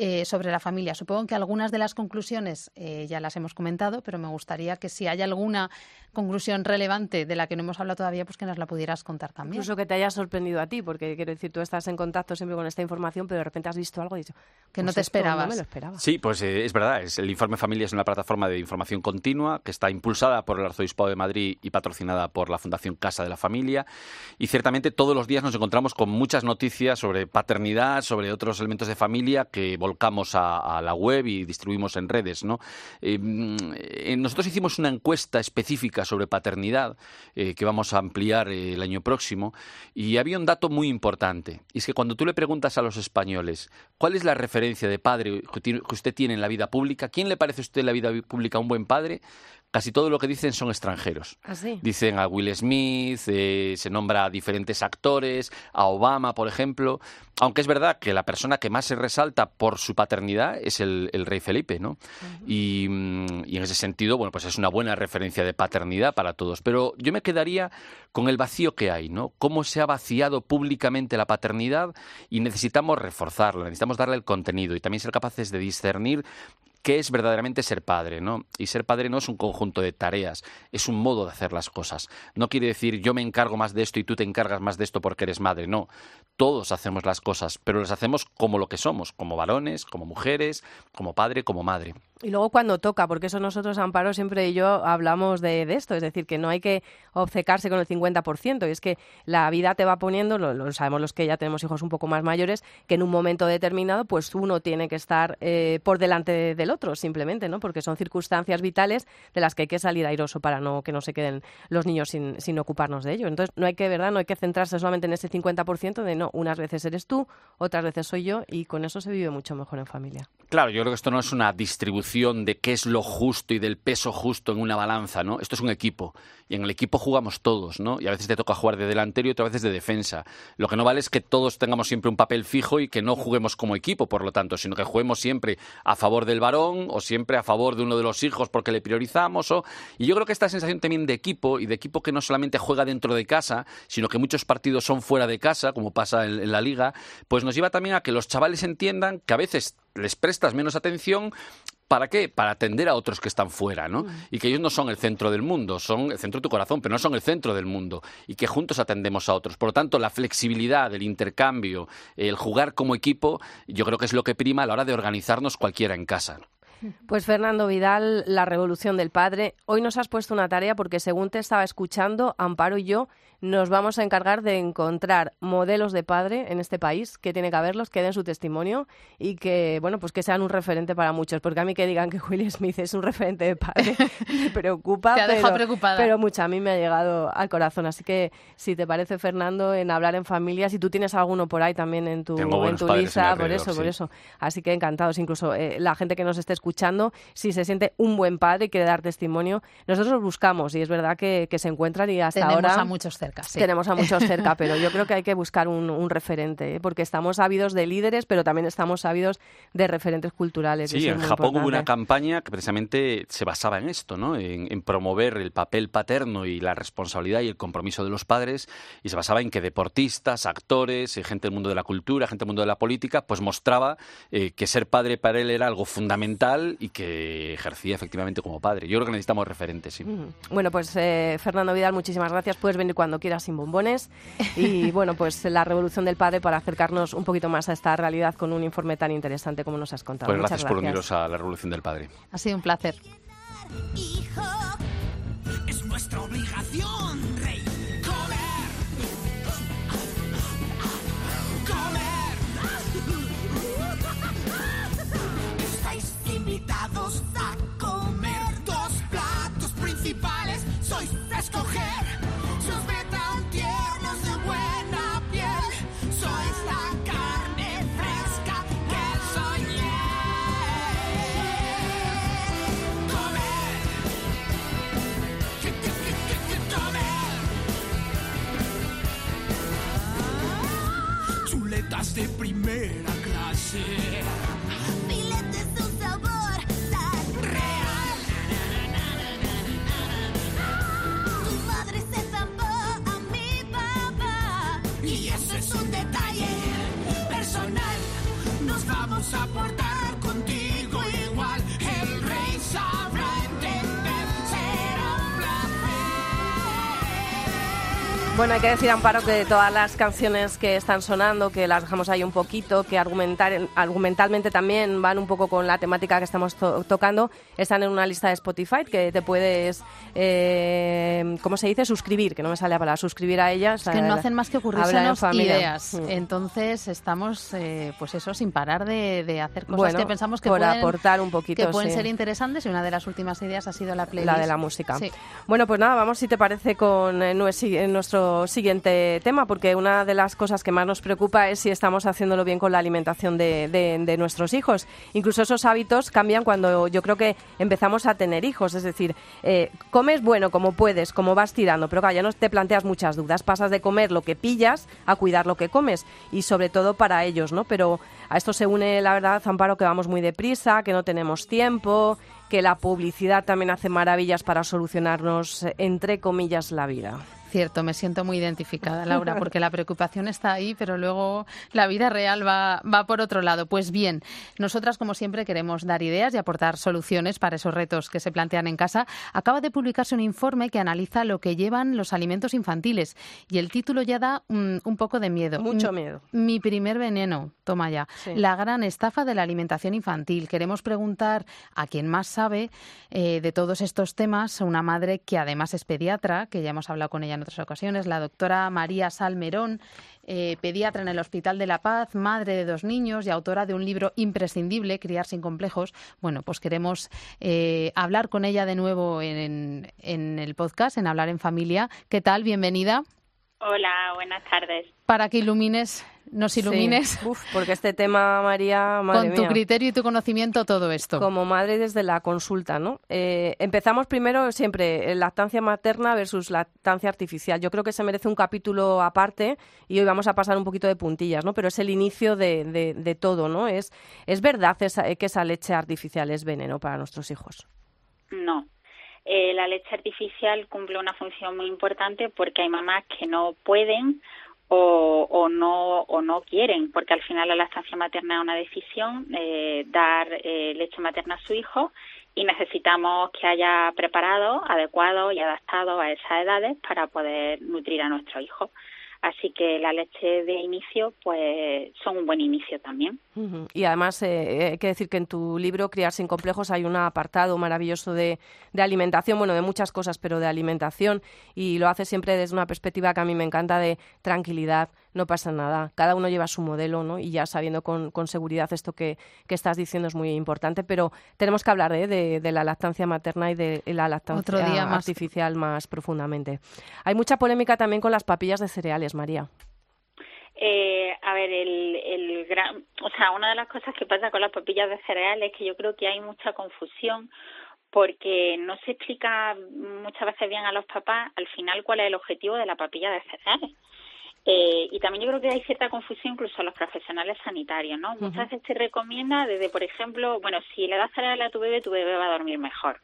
eh, sobre la familia. Supongo que algunas de las conclusiones eh, ya las hemos comentado, pero me gustaría que si hay alguna conclusión relevante de la que no hemos hablado todavía, pues que nos la pudieras contar también. Incluso que te haya sorprendido a ti, porque quiero decir, tú estás en contacto siempre con esta información, pero de repente has visto algo y dicho que no pues te esperabas. No lo esperaba. Sí, pues eh, es verdad. Es, el Informe Familia es una plataforma de información continua que está impulsada por el Arzobispado de Madrid y patrocinada por la Fundación Casa de la Familia. Y ciertamente todos los días nos encontramos con muchas noticias sobre paternidad, sobre otros elementos de familia que volcamos a, la web y distribuimos en redes. ¿no? Eh, mm, nosotros hicimos una encuesta específica sobre paternidad eh, que vamos a ampliar eh, el año próximo y había un dato muy importante. Y es que cuando tú le preguntas a los españoles cuál es la referencia de padre que usted tiene en la vida pública, ¿quién le parece a usted en la vida pública un buen padre? Casi todo lo que dicen son extranjeros. ¿Ah, dicen a Will Smith, eh, se nombra a diferentes actores, a Obama, por ejemplo. Aunque es verdad que la persona que más se resalta por su paternidad es el, rey Felipe, ¿no? y, mm, y, en ese sentido, bueno, pues es una buena referencia de paternidad para todos. Pero yo me quedaría con el vacío que hay, ¿no? Cómo se ha vaciado públicamente la paternidad y necesitamos reforzarla, necesitamos darle el contenido y también ser capaces de discernir qué es verdaderamente ser padre, ¿no? Y ser padre no es un conjunto de tareas, es un modo de hacer las cosas. No quiere decir yo me encargo más de esto y tú te encargas más de esto porque eres madre, no. Todos hacemos las cosas, pero las hacemos como lo que somos, como varones, como mujeres, como padre, como madre. Y luego cuando toca, porque eso nosotros, Amparo, siempre y yo hablamos de, esto, es decir, que no hay que obcecarse con el 50%, y es que la vida te va poniendo, lo, sabemos los que ya tenemos hijos un poco más mayores, que en un momento determinado, pues uno tiene que estar eh, por delante del otro, simplemente, ¿no? Porque son circunstancias vitales de las que hay que salir airoso para no que no se queden los niños sin, sin ocuparnos de ello. Entonces, no hay que, ¿verdad? No hay que centrarse solamente en ese 50% de no, unas veces eres tú, otras veces soy yo, y con eso se vive mucho mejor en familia. Claro, yo creo que esto no es una distribución de qué es lo justo y del peso justo en una balanza, ¿no? Esto es un equipo y en el equipo jugamos todos, ¿no? Y a veces te toca jugar de delantero y otras veces de defensa. Lo que no vale es que todos tengamos siempre un papel fijo y que no juguemos como equipo, por lo tanto, sino que juguemos siempre a favor del varón o siempre a favor de uno de los hijos porque le priorizamos o y yo creo que esta sensación también de equipo y de equipo que no solamente juega dentro de casa, sino que muchos partidos son fuera de casa, como pasa en la liga, pues nos lleva también a que los chavales entiendan que a veces les prestas menos atención, ¿Para qué? Para atender a otros que están fuera, ¿no? Mm. Y que ellos no son el centro del mundo, son el centro de tu corazón, pero no son el centro del mundo. Y que juntos atendemos a otros. Por lo tanto, la flexibilidad, el intercambio, el jugar como equipo, yo creo que es lo que prima a la hora de organizarnos cualquiera en casa. Pues Fernando Vidal, la revolución del padre. Hoy nos has puesto una tarea porque según te estaba escuchando, Amparo y yo nos vamos a encargar de encontrar modelos de padre en este país, que tiene que haberlos, que den su testimonio y que, bueno, pues que sean un referente para muchos. Porque a mí que digan que Will Smith es un referente de padre me preocupa, pero, preocupada. pero mucho. A mí me ha llegado al corazón. Así que, si te parece, Fernando, en hablar en familia, si tú tienes alguno por ahí también en tu, en tu lista, por eso, por eso. Así que encantados. Incluso eh, la gente que nos esté escuchando escuchando, si se siente un buen padre y quiere dar testimonio. Nosotros los buscamos y es verdad que, se encuentran y hasta tenemos ahora... Tenemos a muchos cerca, sí. Tenemos a muchos cerca, pero yo creo que hay que buscar un, referente, ¿eh? porque estamos ávidos de líderes, pero también estamos ávidos de referentes culturales. Sí, en Japón hubo una campaña que precisamente se basaba en esto, ¿no? En, promover el papel paterno y la responsabilidad y el compromiso de los padres, y se basaba en que deportistas, actores, eh, gente del mundo de la cultura, gente del mundo de la política, pues mostraba eh, que ser padre para él era algo fundamental y que ejercía efectivamente como padre. Yo creo que necesitamos referentes, sí. Bueno, pues eh, Fernando Vidal, muchísimas gracias. Puedes venir cuando quieras sin bombones. Y bueno, pues la revolución del padre para acercarnos un poquito más a esta realidad con un informe tan interesante como nos has contado. Pues gracias, por uniros a la revolución del padre. Ha sido un placer. Hijo, es nuestra obligación, De primera clase. Filetes de un sabor tan real. Tu madre se tapó a mi papá. Y eso es un detalle personal. Nos vamos a portar Bueno, hay que decir, Amparo, que todas las canciones que están sonando, que las dejamos ahí un poquito, que argumentar, argumentalmente también van un poco con la temática que estamos to- tocando, están en una lista de Spotify que te puedes, eh, ¿cómo se dice? Suscribir, que no me sale la palabra, suscribir a ellas. Es que no hacen más que familia. ideas. Mm. Entonces estamos, eh, pues eso, sin parar de, de hacer cosas Bueno, que pensamos que por pueden, aportar un poquito, que pueden sí. ser interesantes y una de las últimas ideas ha sido la playlist. La de la música. Sí. Bueno, pues nada, vamos si te parece con eh, eh, siguiente tema, porque una de las cosas que más nos preocupa es si estamos haciéndolo bien con la alimentación de, de- nuestros hijos. Incluso esos hábitos cambian cuando yo creo que empezamos a tener hijos, es decir, eh, comes bueno como puedes, como vas tirando, pero claro, ya no te planteas muchas dudas, pasas de comer lo que pillas a cuidar lo que comes y sobre todo para ellos, ¿no? Pero a esto se une la verdad, Amparo, que vamos muy deprisa, que no tenemos tiempo, que la publicidad también hace maravillas para solucionarnos, entre comillas, la vida. Cierto, me siento muy identificada, Laura, porque la preocupación está ahí, pero luego la vida real va, va por otro lado. Pues bien, nosotras, como siempre, queremos dar ideas y aportar soluciones para esos retos que se plantean en casa. Acaba de publicarse un informe que analiza lo que llevan los alimentos infantiles y el título ya da mm, un poco de miedo. Mucho miedo. Mi primer veneno, toma ya. Sí. La gran estafa de la alimentación infantil. Queremos preguntar a quien más sabe eh, de todos estos temas, una madre que además es pediatra, que ya hemos hablado con ella en otras ocasiones, la doctora María Salmerón, eh, pediatra en el Hospital de la Paz, madre de dos niños y autora de un libro imprescindible, Criar sin complejos. Bueno, pues queremos eh, hablar con ella de nuevo en, en el podcast, en Hablar en Familia. ¿Qué tal? Bienvenida. Hola, buenas tardes. Para que ilumines, nos ilumines. Sí. Uf, porque este tema, María, madre con tu mía. criterio y tu conocimiento todo esto. Como madre desde la consulta, ¿no? Eh, empezamos primero siempre eh, lactancia materna versus lactancia artificial. Yo creo que se merece un capítulo aparte y hoy vamos a pasar un poquito de puntillas, ¿no? Pero es el inicio de, de- de todo, ¿no? Es, es verdad esa- que esa leche artificial es veneno para nuestros hijos. No. Eh, la leche artificial cumple una función muy importante porque hay mamás que no pueden o, o no o no quieren, porque al final la lactancia materna es una decisión, eh, dar eh, leche materna a su hijo y necesitamos que haya preparado, adecuado y adaptado a esas edades para poder nutrir a nuestro hijo. Así que la leche de inicio, pues, son un buen inicio también. Y además, eh, hay que decir que en tu libro, Criar sin complejos, hay un apartado maravilloso de, de alimentación, bueno, de muchas cosas, pero de alimentación, y lo hace siempre desde una perspectiva que a mí me encanta de tranquilidad, no pasa nada, cada uno lleva su modelo, ¿no? Y ya sabiendo con, con seguridad esto que, que estás diciendo es muy importante, pero tenemos que hablar ¿eh? de, de la lactancia materna y de la lactancia Otro día más. artificial más profundamente. Hay mucha polémica también con las papillas de cereales, María. Eh, a ver, el, el gran, o sea, una de las cosas que pasa con las papillas de cereal es que yo creo que hay mucha confusión porque no se explica muchas veces bien a los papás al final cuál es el objetivo de la papilla de cereales. Eh, y también yo creo que hay cierta confusión incluso a los profesionales sanitarios, ¿no? Muchas veces se recomienda desde, por ejemplo, bueno, si le das cereal a tu bebé, tu bebé va a dormir mejor.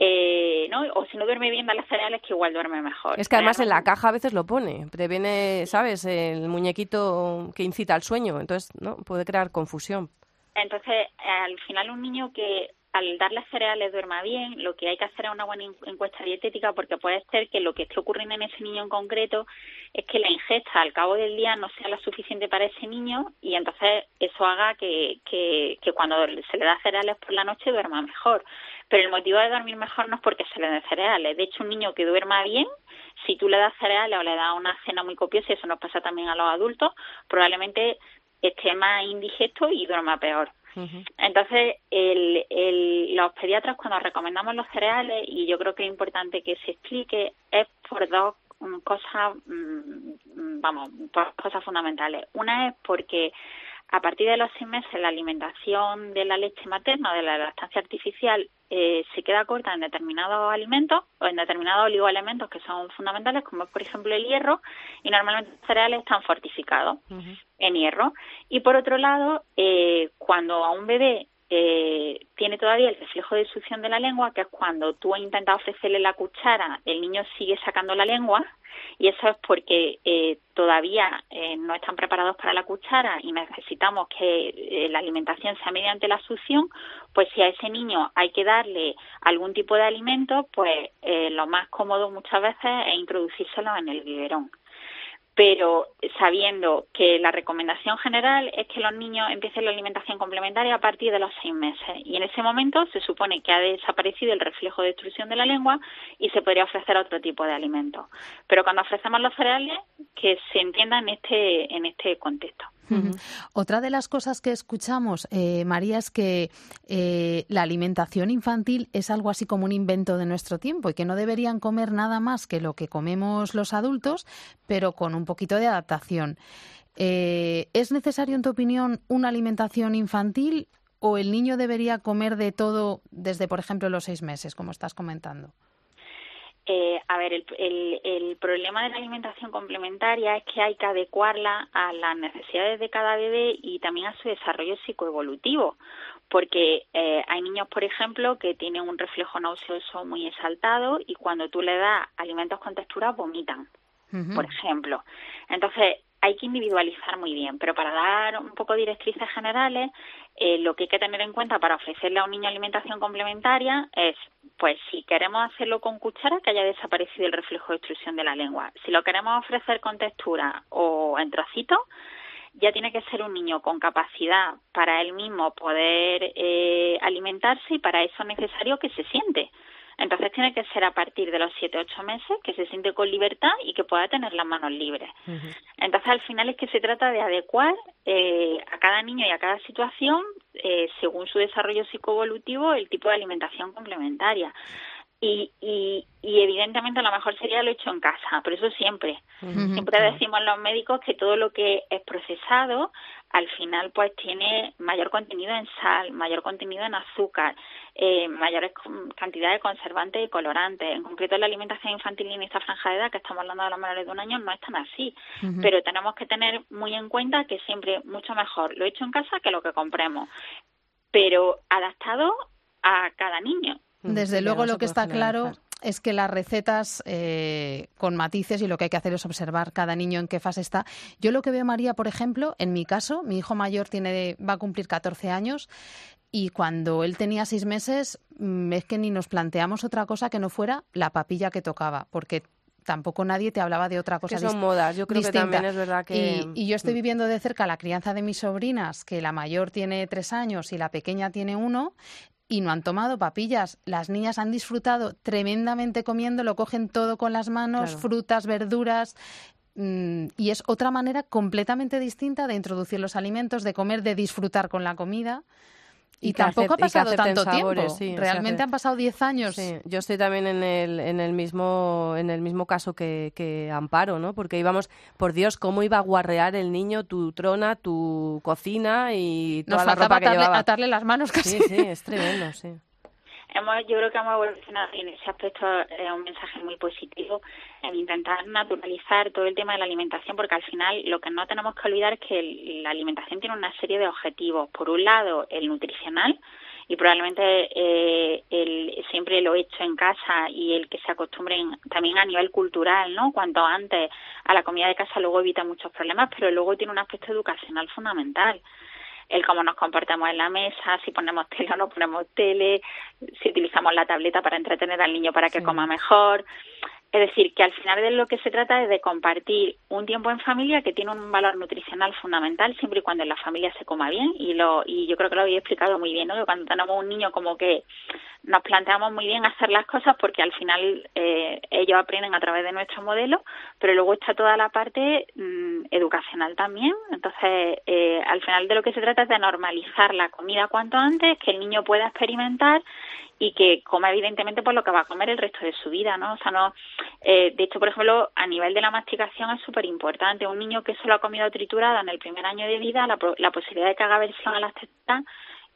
Eh, ¿no? O si no duerme bien, da las cereales que igual duerme mejor. Es que además en la caja a veces lo pone, previene, ¿sabes? El muñequito que incita al sueño, entonces, ¿no? Puede crear confusión. Entonces, al final un niño que al darle cereales duerma bien, lo que hay que hacer es una buena encuesta dietética porque puede ser que lo que esté ocurriendo en ese niño en concreto es que la ingesta al cabo del día no sea la suficiente para ese niño y entonces eso haga que, que, que cuando se le da cereales por la noche duerma mejor. Pero el motivo de dormir mejor no es porque se le den cereales. De hecho, un niño que duerma bien, si tú le das cereales o le das una cena muy copiosa, y eso nos pasa también a los adultos, probablemente esté más indigesto y duerma peor. Entonces, el, el, los pediatras cuando recomendamos los cereales, y yo creo que es importante que se explique, es por dos cosas, mm, vamos, por cosas fundamentales. Una es porque a partir de los seis meses la alimentación de la leche materna, de la lactancia artificial, eh, se queda corta en determinados alimentos o en determinados oligoelementos que son fundamentales, como por ejemplo el hierro, y normalmente los cereales están fortificados en hierro. Y por otro lado, eh, cuando a un bebé eh, tiene todavía el reflejo de succión de la lengua, que es cuando tú has intentado ofrecerle la cuchara, el niño sigue sacando la lengua, y eso es porque eh, todavía eh, no están preparados para la cuchara y necesitamos que eh, la alimentación sea mediante la succión, pues si a ese niño hay que darle algún tipo de alimento, pues lo más cómodo muchas veces es introducírselo en el biberón pero sabiendo que la recomendación general es que los niños empiecen la alimentación complementaria a partir de los seis meses y en ese momento se supone que ha desaparecido el reflejo de extrusión de la lengua y se podría ofrecer otro tipo de alimento. Pero cuando ofrecemos los cereales, que se entienda en este, en este contexto. Otra de las cosas que escuchamos, eh, María, es que eh, la alimentación infantil es algo así como un invento de nuestro tiempo y que no deberían comer nada más que lo que comemos los adultos, pero con un poquito de adaptación. Eh, ¿Es necesario, en tu opinión, una alimentación infantil o el niño debería comer de todo desde, por ejemplo, los seis meses, como estás comentando? Eh, a ver, el, el, problema de la alimentación complementaria es que hay que adecuarla a las necesidades de cada bebé y también a su desarrollo psicoevolutivo, porque eh, hay niños, por ejemplo, que tienen un reflejo nauseoso muy exaltado y cuando tú le das alimentos con textura vomitan, por ejemplo. Entonces, hay que individualizar muy bien, pero para dar un poco directrices generales, eh, lo que hay que tener en cuenta para ofrecerle a un niño alimentación complementaria es, pues si queremos hacerlo con cuchara, que haya desaparecido el reflejo de extrusión de la lengua. Si lo queremos ofrecer con textura o en trocitos, ya tiene que ser un niño con capacidad para él mismo poder eh, alimentarse y para eso es necesario que se siente. Entonces tiene que ser a partir de los 7 ocho meses que se siente con libertad y que pueda tener las manos libres. Entonces al final es que se trata de adecuar eh, a cada niño y a cada situación, eh, según su desarrollo psicoevolutivo, el tipo de alimentación complementaria. Y, y, y, evidentemente lo mejor sería lo hecho en casa, pero eso siempre. Siempre decimos los médicos que todo lo que es procesado al final pues tiene mayor contenido en sal, mayor contenido en azúcar, eh, mayores cantidades de conservantes y colorantes. En concreto la alimentación infantil en esta franja de edad, que estamos hablando de los menores de un año, no es tan así. Pero tenemos que tener muy en cuenta que siempre mucho mejor lo hecho en casa que lo que compremos, pero adaptado a cada niño. Desde luego lo que está claro es que las recetas eh, con matices y lo que hay que hacer es observar cada niño en qué fase está. Yo lo que veo, María, por ejemplo, en mi caso, mi hijo mayor tiene, va a cumplir 14 años y cuando él tenía seis meses mm, es que ni nos planteamos otra cosa que no fuera la papilla que tocaba, porque tampoco nadie te hablaba de otra cosa. Que son modas, yo creo que también es verdad que... Y, y, yo estoy mm. viviendo de cerca la crianza de mis sobrinas, que la mayor tiene tres años y la pequeña tiene uno, y no han tomado papillas. Las niñas han disfrutado tremendamente comiendo, lo cogen todo con las manos, frutas, verduras. Mm, y es otra manera completamente distinta de introducir los alimentos, de comer, de disfrutar con la comida. Y, tampoco ha pasado tanto sabores, tiempo. sí, Realmente han pasado 10 años. Sí, yo estoy también en el, en el mismo en el mismo caso que, que Amparo, ¿no? Porque íbamos, por Dios, cómo iba a guarrear el niño tu trona, tu cocina y Nos toda la faltaba ropa que atarle, llevaba. atarle las manos casi. Sí, sí, es tremendo, sí. Hemos, yo creo que hemos evolucionado en ese aspecto es un mensaje muy positivo en intentar naturalizar todo el tema de la alimentación porque al final lo que no tenemos que olvidar es que el- la alimentación tiene una serie de objetivos. Por un lado, el nutricional y probablemente eh, el, siempre lo hecho en casa y el que se acostumbren también a nivel cultural, ¿no? Cuanto antes a la comida de casa luego evita muchos problemas, pero luego tiene un aspecto educacional fundamental el cómo nos comportamos en la mesa, si ponemos tele o no ponemos tele, si utilizamos la tableta para entretener al niño para que coma mejor. Es decir, que al final de lo que se trata es de compartir un tiempo en familia que tiene un valor nutricional fundamental siempre y cuando en la familia se coma bien y lo y yo creo que lo habéis explicado muy bien, ¿no? Que cuando tenemos un niño como que nos planteamos muy bien hacer las cosas porque al final eh, ellos aprenden a través de nuestro modelo, pero luego está toda la parte mm, educacional también. Entonces, eh, al final de lo que se trata es de normalizar la comida cuanto antes, que el niño pueda experimentar y que coma evidentemente por lo que va a comer el resto de su vida, ¿no? O sea, no, eh, de hecho, por ejemplo, a nivel de la masticación es súper importante. Un niño que solo ha comido triturada en el primer año de vida, la, la posibilidad de que haga versión a las texturas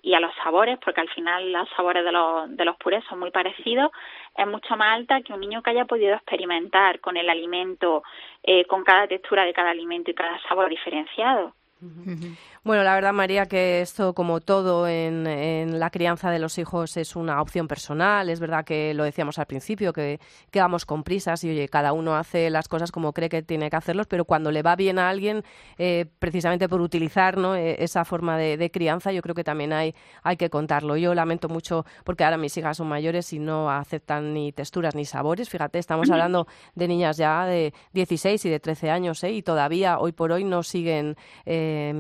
y a los sabores, porque al final los sabores de los, de los purés son muy parecidos, es mucho más alta que un niño que haya podido experimentar con el alimento, eh, con cada textura de cada alimento y cada sabor diferenciado. Bueno, la verdad, María, que esto, como todo en, en la crianza de los hijos, es una opción personal. Es verdad que lo decíamos al principio, que, que vamos con prisas y, oye, cada uno hace las cosas como cree que tiene que hacerlos, pero cuando le va bien a alguien, eh, precisamente por utilizar ¿no? eh, esa forma de, de crianza, yo creo que también hay, hay que contarlo. Yo lamento mucho, porque ahora mis hijas son mayores y no aceptan ni texturas ni sabores. Fíjate, estamos hablando de niñas ya de 16 y de 13 años, ¿eh? y todavía hoy por hoy no siguen eh,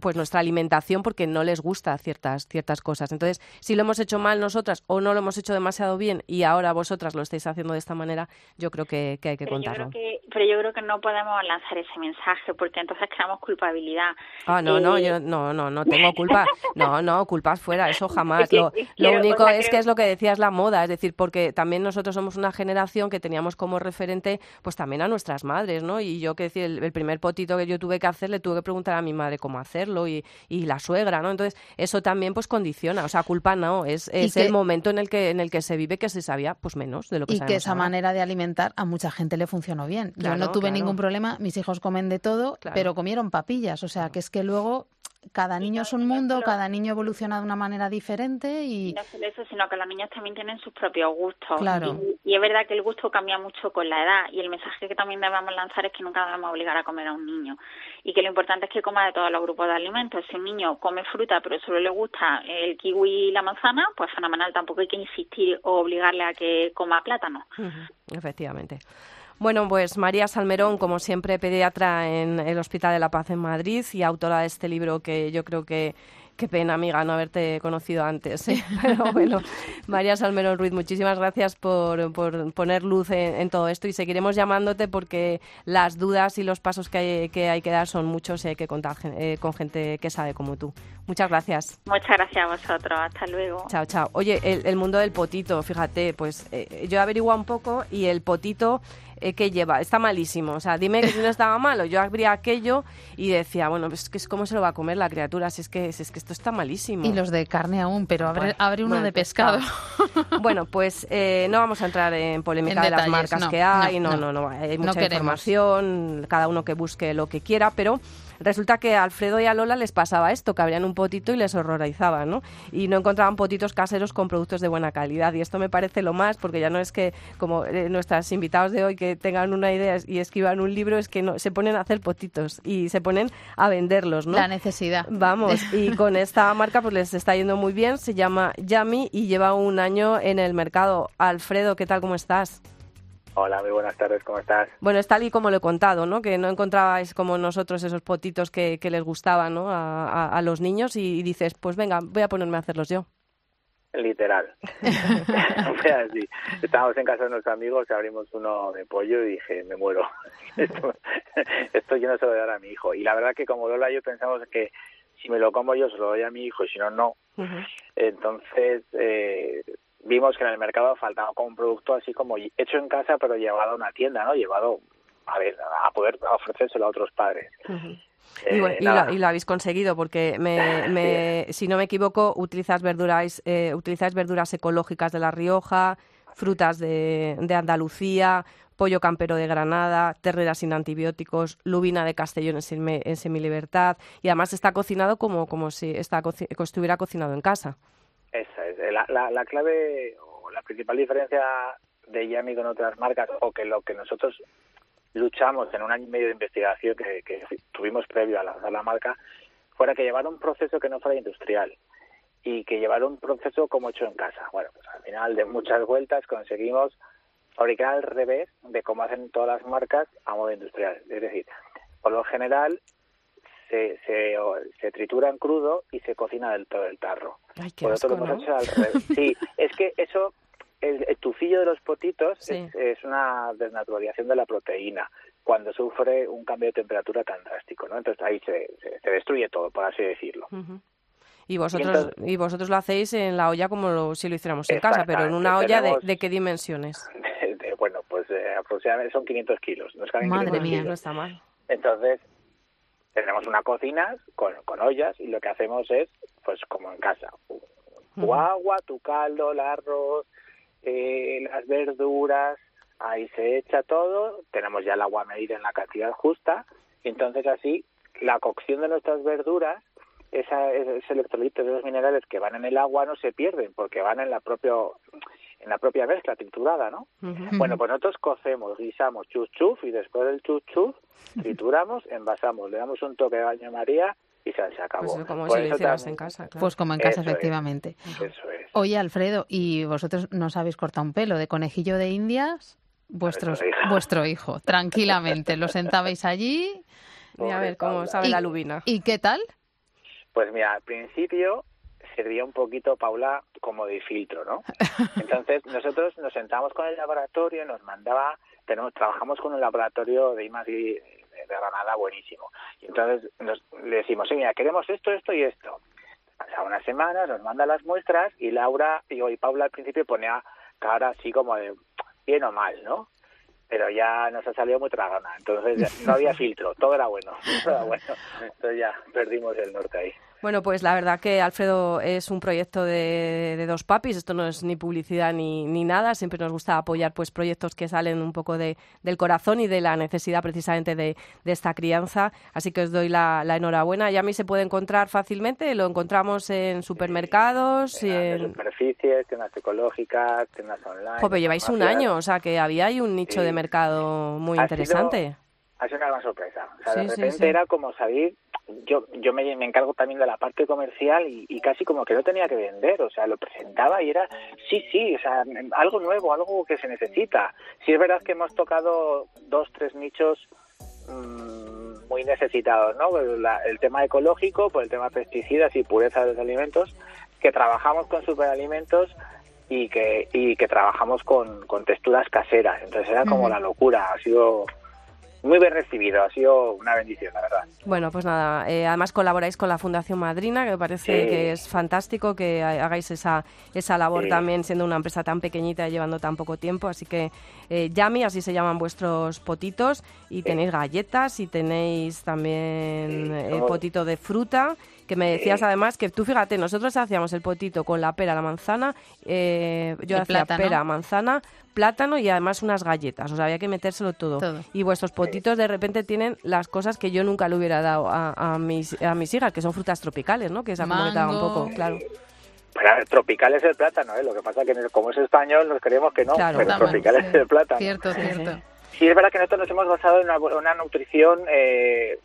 pues nuestra alimentación porque no les gusta ciertas ciertas cosas. Entonces, si lo hemos hecho mal nosotras o no lo hemos hecho demasiado bien y ahora vosotras lo estáis haciendo de esta manera, yo creo que, que hay que Pero yo, contarlo. creo que, pero yo creo que no podemos lanzar ese mensaje porque entonces creamos culpabilidad. Ah, no, no, yo no, no, no tengo culpa. No, no, culpas fuera, eso jamás. Lo, lo único o sea, es que es lo que decías la moda, es decir, porque también nosotros somos una generación que teníamos como referente, pues también a nuestras madres, ¿no? Y yo que decir, el, el primer potito que yo tuve que hacer, le tuve que preguntar a mi madre cómo hacerlo y, y la suegra, ¿no? Entonces, eso también pues condiciona, o sea, culpa no, es, es que- el momento en el que en el que se vive que se sabía pues menos de lo que y que esa ahora. manera de alimentar a mucha gente le funcionó bien. Yo Claro, no tuve claro. ningún problema, mis hijos comen de todo, Claro. pero comieron papillas, o sea, que es que luego cada niño es un mundo, cada niño evoluciona de una manera diferente y no solo eso, sino que los niños también tienen sus propios gustos. Claro. Y, y es verdad que el gusto cambia mucho con la edad. Y el mensaje que también debemos lanzar es que nunca debemos obligar a comer a un niño. Y que lo importante es que coma de todos los grupos de alimentos. Si un niño come fruta, pero solo le gusta el kiwi y la manzana, pues fenomenal. Tampoco hay que insistir o obligarle a que coma plátano. Efectivamente. Bueno, pues María Salmerón, como siempre, pediatra en el Hospital de la Paz en Madrid y autora de este libro que yo creo que qué pena, amiga, no haberte conocido antes. ¿eh? Pero bueno, María Salmerón Ruiz, muchísimas gracias por, por poner luz en, en todo esto y seguiremos llamándote porque las dudas y los pasos que hay que, hay que dar son muchos y hay que contar eh, con gente que sabe como tú. Muchas gracias. Muchas gracias a vosotros. Hasta luego. Chao, chao. Oye, el, el mundo del potito, fíjate, pues eh, yo he averiguado un poco y el potito eh, que lleva está malísimo. O sea, dime que si no estaba malo. Yo abría aquello y decía, bueno, pues que es cómo se lo va a comer la criatura, si es que, si es que esto está malísimo. y los de carne aún, pero abre, Bueno, abre uno bueno, de pescado. pescado. Bueno, pues eh, no vamos a entrar en polémica En de las marcas no, que hay, no, no, no. no, no, hay mucha información, cada uno que busque lo que quiera, pero resulta que a Alfredo y a Lola les pasaba esto, que abrían un potito y les horrorizaba, ¿no? Y no encontraban potitos caseros con productos de buena calidad. Y esto me parece lo más, porque ya no es que, como eh, nuestros invitados de hoy, que tengan una idea y escriban un libro, es que no, se ponen a hacer potitos y se ponen a venderlos, ¿no? La necesidad. Vamos, y con esta marca pues les está yendo muy bien, se llama Yami y lleva un año en el mercado. Alfredo, ¿qué tal? ¿Cómo estás? Hola, muy buenas tardes, ¿cómo estás? Bueno, es tal y como lo he contado, ¿no? Que no encontrabais como nosotros esos potitos que, que les gustaban, ¿no? A, a- a los niños y, dices, pues venga, voy a ponerme a hacerlos yo. Literal. Así. Estábamos en casa de unos amigos, abrimos uno de pollo y dije, me muero. Esto, esto yo no se lo voy a dar a mi hijo. Y la verdad que como Lola y yo pensamos que si me lo como yo se lo doy a mi hijo y si no, no. Entonces, eh, vimos que en el mercado faltaba como un producto así como hecho en casa, pero llevado a una tienda, ¿no? Llevado a, ver, a poder ofrecérselo a otros padres. Eh, y, lo, habéis conseguido porque, me, si no me equivoco, utilizas verduras, eh, utilizáis verduras ecológicas de La Rioja, frutas de, de Andalucía, pollo campero de Granada, terrera sin antibióticos, lubina de Castellón en, en semilibertad y además está cocinado como, como si está, estuviera cocinado en casa. Esa es. La, la, la clave o la principal diferencia de Yami con otras marcas o que lo que nosotros luchamos en un año y medio de investigación que, tuvimos previo a lanzar la marca fuera que llevar un proceso que no fuera industrial y que llevar un proceso como hecho en casa. Bueno, pues al final de muchas vueltas conseguimos fabricar al revés de cómo hacen todas las marcas a modo industrial. Es decir, por lo general se, se, se tritura en crudo y se cocina del todo el tarro. Ay, qué asco, al revés. Sí, es que eso el, tufillo de los potitos es, una desnaturalización de la proteína cuando sufre un cambio de temperatura tan drástico, ¿no? Entonces ahí se, se, destruye todo, por así decirlo. Y vosotros, y, vosotros lo hacéis en la olla como si lo hiciéramos en casa, pero en una olla de, qué dimensiones? bueno, pues eh, aproximadamente son 500 kilos. Madre mía, no está mal. Entonces, tenemos una cocina con, con ollas y lo que hacemos es, pues como en casa, tu agua, tu caldo, el arroz, eh, las verduras, ahí se echa todo, tenemos ya el agua medida en la cantidad justa, y entonces así la cocción de nuestras verduras, esa, ese electrolito de los minerales que van en el agua no se pierden porque van en la propio en la propia mezcla triturada, ¿no? Bueno, pues nosotros cocemos, guisamos chuf chuf y después del chuf chuf trituramos, envasamos, le damos un toque de baño María y se, acabó. Pues como si lo hicieras en casa. Pues como en casa, efectivamente. eso es. Oye, Alfredo, ¿y vosotros nos habéis cortado un pelo de conejillo de indias? Vuestros, vuestro hijo, tranquilamente. Lo sentabais allí. Y a ver cómo sabe la lubina. ¿Y qué tal? Pues mira, al principio servía un poquito, Paula, como de filtro, ¿no? Entonces nosotros nos sentamos con el laboratorio, nos mandaba, tenemos, trabajamos con un laboratorio de I+D de Granada buenísimo. Y entonces nos, le decimos, mira, queremos esto, esto y esto. Pasa una semana, nos manda las muestras y Laura y, y Paula al principio ponía cara así como de bien o mal, ¿no? Pero ya nos ha salido muy tragana, entonces no había filtro, todo era bueno, todo era bueno. Entonces ya perdimos el norte ahí. Bueno, pues la verdad que Alfredo es un proyecto de, dos papis. Esto no es ni publicidad ni, ni, nada. Siempre nos gusta apoyar pues proyectos que salen un poco de, del corazón y de la necesidad precisamente de, esta crianza. Así que os doy la, enhorabuena. Ya a mí se puede encontrar fácilmente. Lo encontramos en supermercados. y en superficies, tiendas ecológicas, tiendas online. Joder, lleváis un año. O sea que había ahí un nicho de mercado muy interesante. Ha sido una gran sorpresa. O sea, de repente era como salir yo yo me, encargo también de la parte comercial y, casi como que no tenía que vender, o sea, lo presentaba y era, sí, sí, o sea, algo nuevo, algo que se necesita. Sí es verdad que hemos tocado dos, tres nichos mm, muy necesitados, ¿no? el tema ecológico, por el tema pesticidas y pureza de los alimentos, que trabajamos con superalimentos y que, y que trabajamos con, con texturas caseras. Entonces era como la locura, ha sido muy bien recibido, ha sido una bendición, la verdad. Bueno, pues nada, eh, además colaboráis con la Fundación Madrina, que me parece que es fantástico que hagáis esa, esa labor también, siendo una empresa tan pequeñita y llevando tan poco tiempo. Así que eh, Yami, así se llaman vuestros potitos, y tenéis galletas y tenéis también el potito de fruta que me decías además que tú fíjate, nosotros hacíamos el potito con la pera, la manzana, eh, yo hacía pera, manzana, plátano y además unas galletas, o sea, había que metérselo todo. Y vuestros potitos de repente tienen las cosas que yo nunca le hubiera dado a, mis, a mis hijas, que son frutas tropicales, ¿no? Que se comentado un poco, claro. Pero tropical es el plátano, ¿eh? Lo que pasa que como es español nos creemos que no, pero tropical es el plátano. Cierto, cierto. Sí, es verdad que nosotros nos hemos basado en una, nutrición, eh,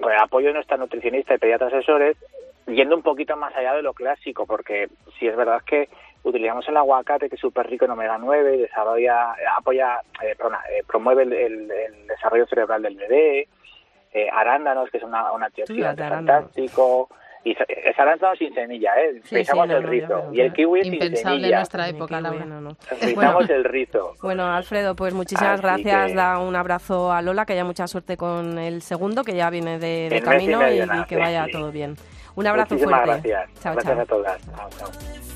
con apoyo de nuestra nutricionista y pediatra asesores, yendo un poquito más allá de lo clásico, porque sí es verdad que utilizamos el aguacate que es súper rico en omega 9 desarrolla apoya eh, eh, promueve el, desarrollo cerebral del bebé eh, arándanos que es una, una fantástico y es arándano sin semilla, ¿eh? el rizo. y el kiwi sin semilla. en nuestra época, la no. bueno, el rizo. Bueno, Alfredo, pues muchísimas gracias. Da un abrazo a Lola, que haya mucha suerte con el segundo, que ya viene de, camino y, que vaya todo bien. Un abrazo Muchísimas fuerte. gracias. Chao, gracias chao. a todas. Chao, chao.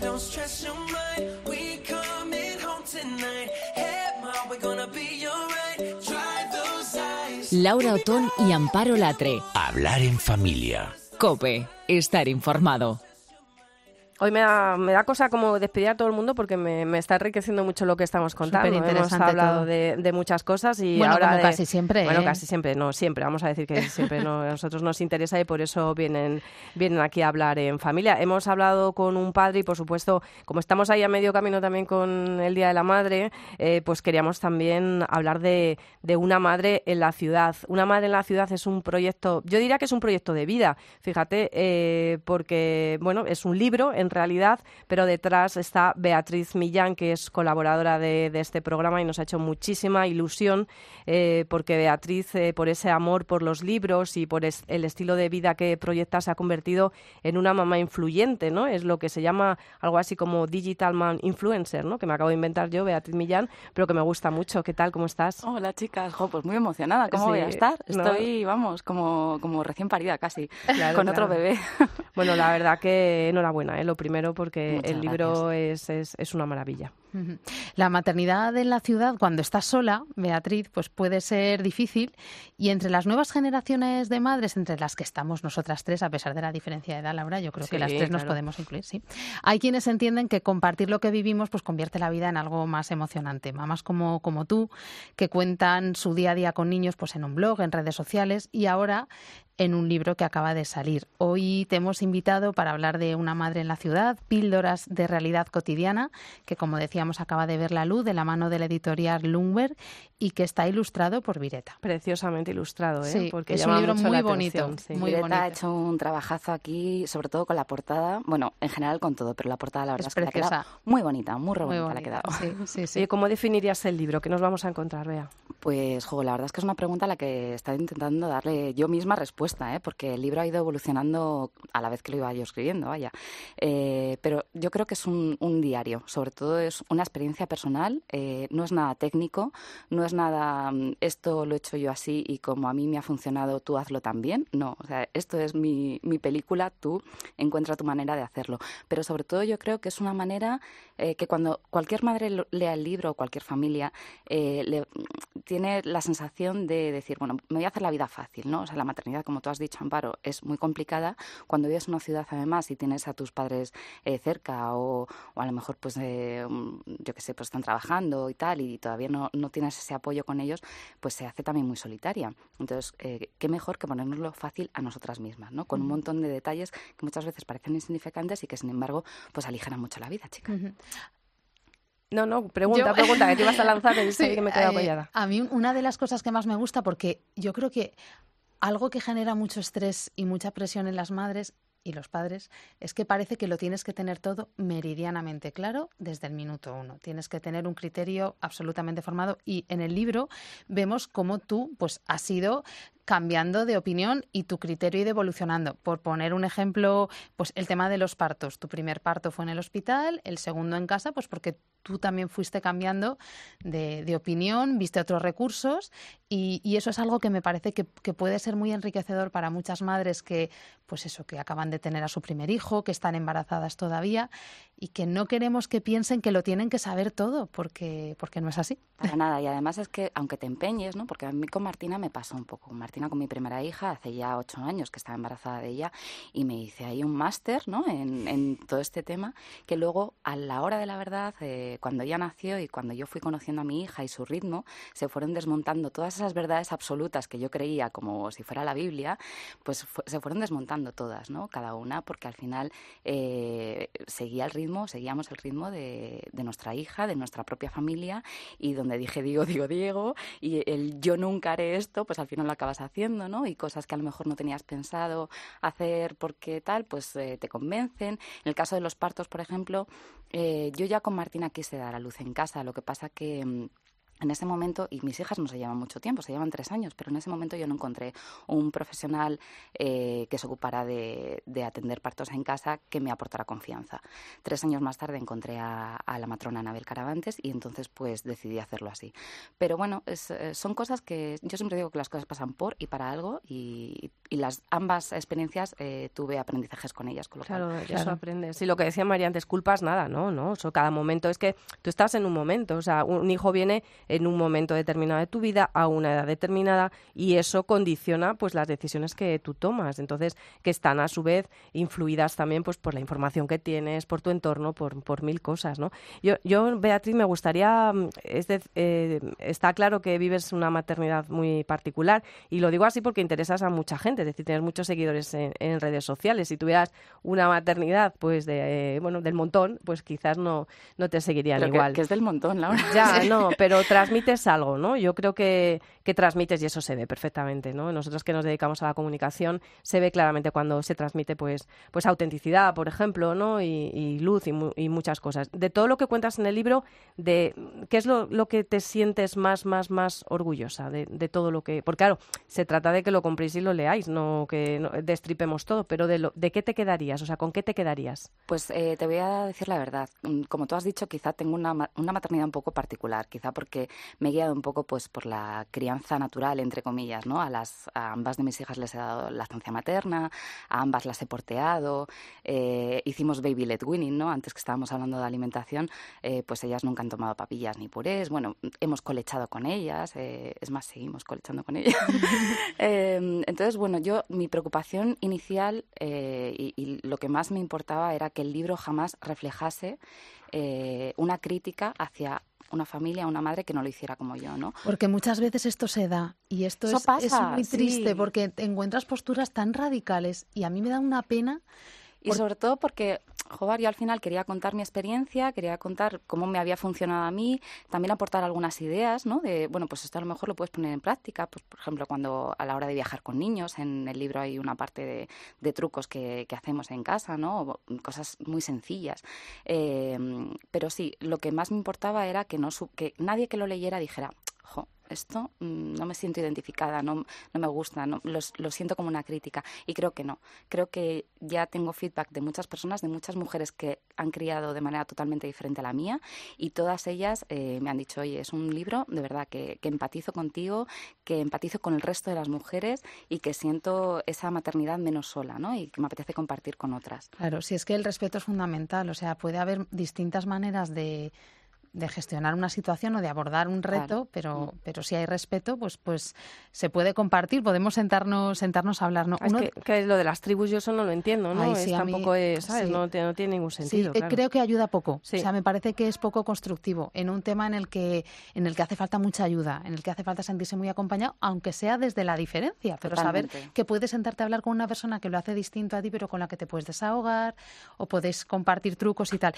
Don't stress your mind. We coming home tonight. Hey, mom, we're gonna be alright. Dry those eyes. Laura Otón y Amparo Latre. Hablar en familia. Cope, estar informado. Hoy me da, me da cosa como despedir a todo el mundo porque me, me está enriqueciendo mucho lo que estamos contando. Hemos hablado de, de muchas cosas y Bueno, ahora como de- casi siempre, Bueno, ¿eh? casi siempre, no siempre. Vamos a decir que siempre no, a nosotros nos interesa y por eso vienen, vienen aquí a hablar en familia. Hemos hablado con un padre y por supuesto, como estamos ahí a medio camino también con el Día de la Madre, eh, pues queríamos también hablar de, de una madre en la ciudad. Una madre en la ciudad es un proyecto, yo diría que es un proyecto de vida, fíjate, eh, porque bueno, es un libro en realidad, pero detrás está Beatriz Millán, que es colaboradora de, de este programa y nos ha hecho muchísima ilusión eh, porque Beatriz, eh, por ese amor por los libros y por es- el estilo de vida que proyecta, se ha convertido en una mamá influyente, ¿no? Es lo que se llama algo así como digital man influencer, ¿no? Que me acabo de inventar yo, Beatriz Millán, pero que me gusta mucho. ¿Qué tal? ¿Cómo estás? Hola chicas, jo, pues muy emocionada. ¿Cómo Sí, voy a estar? no. Estoy, vamos, como, como recién parida casi, Claro, con otro bebé. Bueno, la verdad que enhorabuena, ¿eh? lo primero porque Muchas el libro es, es, es una maravilla. La maternidad en la ciudad, cuando estás sola, Beatriz, pues puede ser difícil. Y entre las nuevas generaciones de madres, entre las que estamos nosotras tres, a pesar de la diferencia de edad, Laura, yo creo Sí, que las tres nos podemos incluir, sí. Hay quienes entienden que compartir lo que vivimos pues convierte la vida en algo más emocionante. Mamás como, como tú, que cuentan su día a día con niños pues en un blog, en redes sociales y ahora en un libro que acaba de salir. Hoy te hemos invitado para hablar de una madre en la ciudad, píldoras de realidad cotidiana, que como acaba de ver la luz de la mano de la editorial Lumber y que está ilustrado por Vireta. Preciosamente ilustrado, ¿eh? Sí, porque es un libro muy la bonito, atención, sí. muy Greta bonito. ha hecho un trabajazo aquí, sobre todo con la portada. Bueno, en general con todo, pero la portada la verdad Es es, que le ha quedado preciosa. muy bonita, muy, re Muy bonita le ha quedado. sí, sí, sí. Oye, ¿cómo definirías el libro? ¿Qué nos vamos a encontrar, Bea? Pues, jo, la verdad es que es una pregunta a la que he estado intentando darle yo misma respuesta, ¿eh? porque el libro ha ido evolucionando a la vez que lo iba yo escribiendo, vaya. Eh, pero yo creo que es un, un diario, sobre todo es una experiencia personal, eh, no es nada técnico, no es nada mm, esto lo he hecho yo así y como a mí me ha funcionado, tú hazlo también. No, o sea, esto es mi, mi película, tú encuentra tu manera de hacerlo. Pero sobre todo yo creo que es una manera eh, que cuando cualquier madre lea el libro o cualquier familia eh, le- tiene la sensación de decir, bueno, me voy a hacer la vida fácil, ¿no? O sea, la maternidad, como tú has dicho, Amparo, es muy complicada. Cuando vives en una ciudad, además, y tienes a tus padres eh, cerca o, o a lo mejor, pues, eh, mm, yo qué sé, pues están trabajando y tal, y todavía no, no tienes ese apoyo con ellos, pues se hace también muy solitaria. Entonces, eh, qué mejor que ponérnoslo fácil a nosotras mismas, ¿no? Con un montón de detalles que muchas veces parecen insignificantes y que, sin embargo, pues aligeran mucho la vida, chica. No, no, pregunta, Yo- pregunta, que te ibas a lanzar y Sí, que me he quedado eh, apoyada. A mí una de las cosas que más me gusta, porque yo creo que algo que genera mucho estrés y mucha presión en las madres y los padres es que parece que lo tienes que tener todo meridianamente claro desde el minuto uno. Tienes que tener un criterio absolutamente formado y en el libro vemos cómo tú pues has ido cambiando de opinión y tu criterio ido evolucionando. Por poner un ejemplo, pues el tema de los partos. Tu primer parto fue en el hospital, el segundo en casa, pues porque tú también fuiste cambiando de, de opinión, viste otros recursos y, eso es algo que me parece que, puede ser muy enriquecedor para muchas madres que, pues eso, que acaban de tener a su primer hijo, que están embarazadas todavía y que no queremos que piensen que lo tienen que saber todo, porque, porque no es así. Para nada, y además es que aunque te empeñes, ¿no? Porque a mí con Martina me pasó un poco. Martina, con mi primera hija, hace ya ocho años que estaba embarazada de ella, y me hice ahí un máster, ¿no? En, en todo este tema, que luego, a la hora de la verdad, eh, cuando ella nació y cuando yo fui conociendo a mi hija y su ritmo, se fueron desmontando todas esas verdades absolutas que yo creía como si fuera la Biblia, pues fu- se fueron desmontando todas, ¿no? Cada una, porque al final eh, seguía el ritmo, seguíamos el ritmo de, de nuestra hija, de nuestra propia familia, y donde dije digo, digo, Diego, y el yo nunca haré esto, pues al final lo acabas haciendo, ¿no? Y cosas que a lo mejor no tenías pensado hacer porque tal, pues eh, te convencen. En el caso de los partos, por ejemplo, eh, yo ya con Martina quise dar a luz en casa, lo que pasa que... en ese momento, y mis hijas no se llevan mucho tiempo, se llevan tres años, pero en ese momento yo no encontré un profesional eh, que se ocupara de, atender partos en casa que me aportara confianza. Tres años más tarde encontré a, la matrona Anabel Caravantes y entonces pues decidí hacerlo así. Pero bueno, eh, son cosas que yo siempre digo que las cosas pasan por y para algo y, las ambas experiencias eh, tuve aprendizajes con ellas. Con lo claro, eso aprendes. Sí, lo que decía María antes, culpas nada, ¿no? no eso cada momento es que tú estás en un momento, o sea, un hijo viene en un momento determinado de tu vida, a una edad determinada, y eso condiciona pues las decisiones que tú tomas. Entonces, que están a su vez influidas también pues por la información que tienes, por tu entorno, por, por mil cosas, ¿no? Yo, yo, Beatriz, me gustaría, mm, es eh, está claro que vives una maternidad muy particular, y lo digo así porque interesas a mucha gente, es decir, tienes muchos seguidores en, redes sociales. Si tuvieras una maternidad, pues de, eh, bueno, del montón, pues quizás no, no te seguirían igual. Que, es del montón, Laura. Ya, no, pero transmites algo, ¿no? Yo creo que, que transmites y eso se ve perfectamente, ¿no? Nosotros que nos dedicamos a la comunicación se ve claramente cuando se transmite, pues, pues autenticidad, por ejemplo, ¿no? Y, luz y, muchas cosas. De todo lo que cuentas en el libro, de ¿qué es lo, que te sientes más, más, más orgullosa de, todo lo que... Porque claro, se trata de que lo compréis y lo leáis, no que destripemos todo, pero de, lo, ¿de qué te quedarías? O sea, ¿con qué te quedarías? Pues eh, te voy a decir la verdad. Mm, como tú has dicho, quizá tengo una, una maternidad un poco particular, quizá porque me he guiado un poco pues por la crianza natural, entre comillas, ¿no? A, las, ambas de mis hijas les he dado la estancia materna, a ambas las he porteado, eh, hicimos baby led winning, ¿no? Antes que estábamos hablando de alimentación, eh, pues ellas nunca han tomado papillas ni purés, bueno, hemos colechado con ellas, eh, es más, seguimos colechando con ellas. Em, entonces, bueno, yo, mi preocupación inicial y, y lo que más me importaba era que el libro jamás reflejase una crítica hacia una familia, una madre que no lo hiciera como yo, ¿no? Porque muchas veces esto se da y esto es, muy triste porque encuentras posturas tan radicales y a mí me da una pena y sobre todo porque, joder, yo al final quería contar mi experiencia, quería contar cómo me había funcionado a mí, también aportar algunas ideas, ¿no? De, bueno, pues esto a lo mejor lo puedes poner en práctica, pues por ejemplo, cuando a la hora de viajar con niños, en el libro hay una parte de, trucos que, hacemos en casa, ¿no? Cosas muy sencillas. Eh, pero sí, lo que más me importaba era que, no, que nadie que lo leyera dijera, esto mm, no me siento identificada, no, no me gusta, no, lo, siento como una crítica. Y creo que no. Creo que ya tengo feedback de muchas personas, de muchas mujeres que han criado de manera totalmente diferente a la mía y todas ellas eh, me han dicho, oye, es un libro de verdad que, que empatizo contigo, que empatizo con el resto de las mujeres y que siento esa maternidad menos sola, ¿no? Y que me apetece compartir con otras. Claro, si es que el respeto es fundamental, o sea, puede haber distintas maneras de de gestionar una situación o de abordar un reto, pero, mm. pero si hay respeto, pues, pues se puede compartir, podemos sentarnos, sentarnos a hablar. ¿no? Es que, lo de las tribus yo eso no lo entiendo, ¿no? es, tampoco es, ¿sabes? No, tiene, no, tiene ningún sentido. Sí, eh, creo que ayuda poco. O sea, me parece que es poco constructivo en un tema en el que, en el que hace falta mucha ayuda, en el que hace falta sentirse muy acompañado, aunque sea desde la diferencia, pero saber que puedes sentarte a hablar con una persona que lo hace distinto a ti, pero con la que te puedes desahogar o puedes compartir trucos y tal.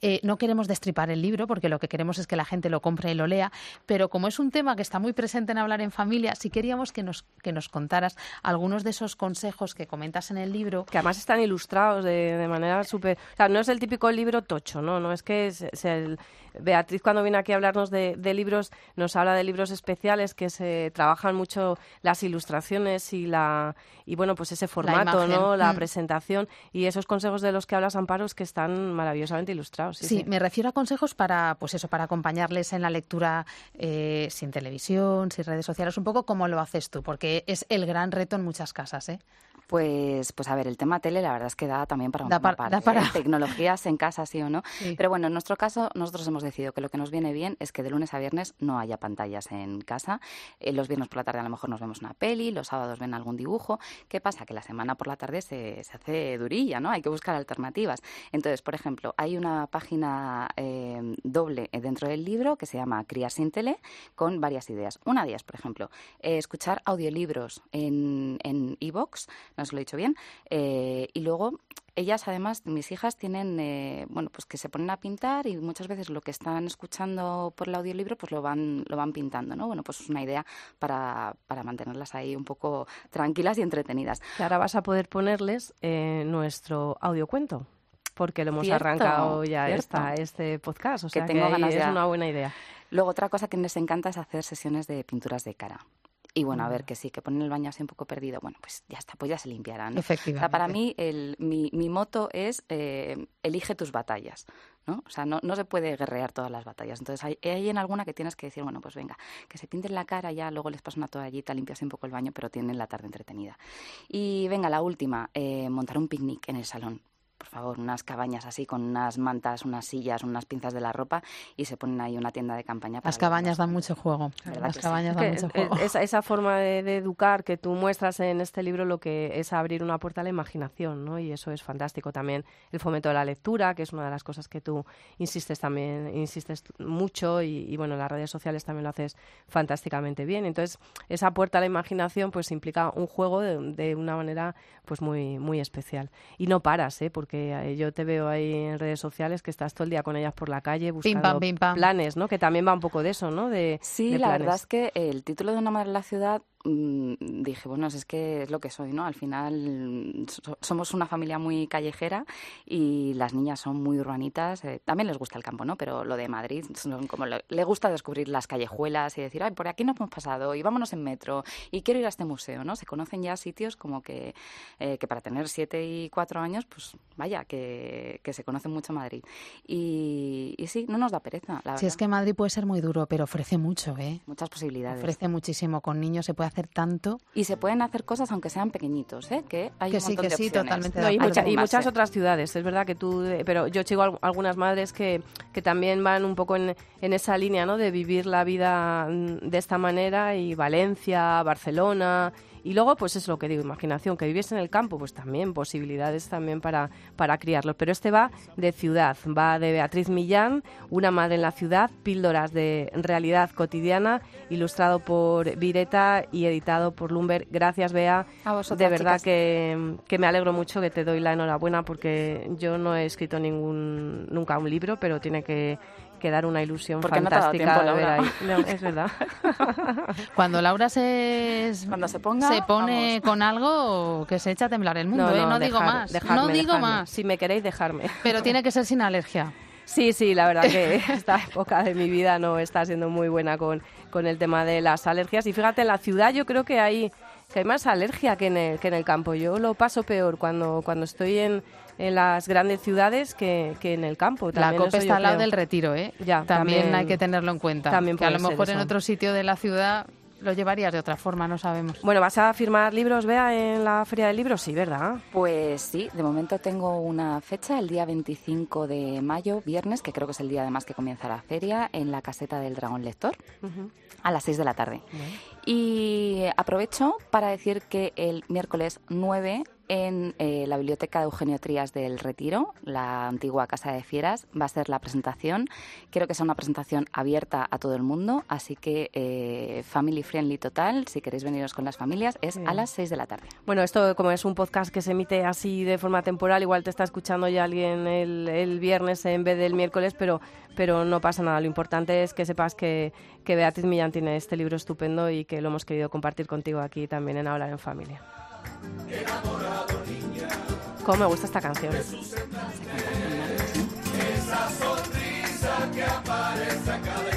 Eh, no queremos destripar el libro porque lo que queremos es que la gente lo compre y lo lea, pero como es un tema que está muy presente en Hablar en Familia, sí queríamos que nos, que nos contaras algunos de esos consejos que comentas en el libro. Que además están ilustrados de, manera súper... O sea, no es el típico libro tocho, ¿no? No es que es, el... Beatriz cuando viene aquí a hablarnos de, libros nos habla de libros especiales que se trabajan mucho las ilustraciones y la y bueno pues ese formato no la mm. presentación y esos consejos de los que hablas Amparo es que están maravillosamente ilustrados sí, me refiero a consejos para pues eso para acompañarles en la lectura eh, sin televisión, sin redes sociales, un poco como lo haces tú, porque es el gran reto en muchas casas. ¿eh? Pues, pues a ver, el tema tele la verdad es que da también para un da para... ¿eh? Tecnologías en casa, sí o no. Pero bueno, en nuestro caso, nosotros hemos decidido que lo que nos viene bien es que de lunes a viernes no haya pantallas en casa. Eh, los viernes por la tarde a lo mejor nos vemos una peli, los sábados ven algún dibujo. ¿Qué pasa? Que la semana por la tarde se, se hace durilla, ¿no? Hay que buscar alternativas. Entonces, por ejemplo, hay una página eh, doble dentro del libro que se llama Criar sin tele con varias ideas. Una de ellas, por ejemplo, escuchar audiolibros en e-box no os lo he dicho bien. Eh, y luego ellas además mis hijas tienen eh, bueno pues que se ponen a pintar y muchas veces lo que están escuchando por el audiolibro pues lo van lo van pintando no bueno pues es una idea para, para mantenerlas ahí un poco tranquilas y entretenidas. Y ahora vas a poder ponerles eh, nuestro audiocuento porque lo hemos arrancado ya esta, este podcast o sea que, tengo ganas es una buena idea. Luego, otra cosa que les encanta es hacer sesiones de pinturas de cara. Y bueno, a ver, que sí, que ponen el baño así un poco perdido, bueno, pues ya está, pues ya se limpiarán. ¿no? Efectivamente. O sea, para mí, el, mi, mi moto es eh, elige tus batallas, ¿no? O sea, no, no se puede guerrear todas las batallas. Entonces, hay, hay en alguna que tienes que decir, bueno, pues venga, que se pinten la cara, ya luego les pasas una toallita, limpias un poco el baño, pero tienen la tarde entretenida. Y venga, la última, eh, montar un picnic en el salón. Por favor, unas cabañas así, con unas mantas, unas sillas, unas pinzas de la ropa y se ponen ahí una tienda de campaña. para Las cabañas dan mucho juego. ¿Verdad Las sí? cabañas dan mucho juego. esa, esa forma de, de educar que tú muestras en este libro lo que es abrir una puerta a la imaginación, ¿no? Y eso es fantástico. También el fomento de la lectura, que es una de las cosas que tú insistes también, insistes mucho y, y, bueno, en las redes sociales también lo haces fantásticamente bien. Entonces, esa puerta a la imaginación pues implica un juego de, de una manera pues muy, muy especial. Y no paras, ¿eh? Porque eh, yo te veo ahí en redes sociales que estás todo el día con ellas por la calle buscando pam, pim, pam. planes, ¿no? Que también va un poco de eso, ¿no? De, Sí, de la planes. verdad es que el título de Una madre en la ciudad dije, bueno, es que es lo que soy, ¿no? Al final mm, so- somos una familia muy callejera y las niñas son muy urbanitas. eh, también les gusta el campo, ¿no? Pero lo de Madrid, son como le, le gusta descubrir las callejuelas y decir, ay, por aquí no hemos pasado y vámonos en metro y quiero ir a este museo, ¿no? Se conocen ya sitios como que, eh, que para tener siete y cuatro años, pues vaya, que, que se conoce mucho Madrid. Y, y sí, no nos da pereza, la Si es verdad. que Madrid puede ser muy duro, pero ofrece mucho, ¿eh? Muchas posibilidades. Ofrece muchísimo. Con niños se puede hacer tanto. Y se pueden hacer cosas aunque sean pequeñitos, ¿eh? Que hay Que un sí, montón que de sí, opciones. totalmente de No, y, acuerdo. mucha- y muchas otras ciudades, es verdad que tú, eh, pero yo sigo al- algunas madres que, que también van un poco en, en esa línea, ¿no? De vivir la vida mm, de esta manera y Valencia, Barcelona y luego pues es lo que digo, imaginación, que vives en el campo, pues también posibilidades también para, para criarlos. Pero este va de ciudad, va de Beatriz Millán, una madre en la ciudad, píldoras de realidad cotidiana, ilustrado por Vireta y editado por Lumber. Gracias, Bea. A vosotras, de verdad que, que me alegro mucho, que te doy la enhorabuena porque yo no he escrito ningún nunca un libro, pero tiene que, que dar una ilusión Porque no te ha dado fantástica tiempo, de ver Laura. ahí. No, es verdad. Cuando Laura se, Cuando se ponga, se pone vamos. con algo que se echa a temblar el mundo, No, ¿eh? no, digo más. dejarme, no digo dejarme. más. Si me queréis, dejarme. Pero tiene que ser sin alergia. Sí, sí, la verdad que esta época de mi vida no está siendo muy buena con, con el tema de las alergias. Y fíjate, en la ciudad yo creo que hay, que hay más alergia que en, el, que en el campo. Yo lo paso peor cuando, cuando estoy en, en las grandes ciudades que, que en el campo. La También copa eso está al lado creo. del retiro, ¿eh? Ya, también, también- hay que tenerlo en cuenta. también que a lo mejor en otro sitio de la ciudad lo llevarías de otra forma, no sabemos. Bueno, ¿vas a firmar libros, Bea, en la Feria del Libro? Sí, ¿verdad? Pues sí, de momento tengo una fecha, el día 25 de mayo, viernes, que creo que es el día además que comienza la feria, en la caseta del Dragón Lector, a las 6 de la tarde. Y aprovecho para decir que el miércoles 9 en eh, la biblioteca de Eugenio Trías del Retiro, la antigua Casa de Fieras, va a ser la presentación. Quiero que sea una presentación abierta a todo el mundo, así que eh, family friendly total, si queréis veniros con las familias, es a las 6 de la tarde. Bueno, esto como es un podcast que se emite así de forma temporal, igual te está escuchando ya alguien el, el viernes en vez del miércoles, pero, pero no pasa nada. Lo importante es que sepas que, que Beatriz Millán tiene este libro estupendo y que lo hemos querido compartir contigo aquí también en Hablar en Familia. Cómo me gusta esta canción. Es que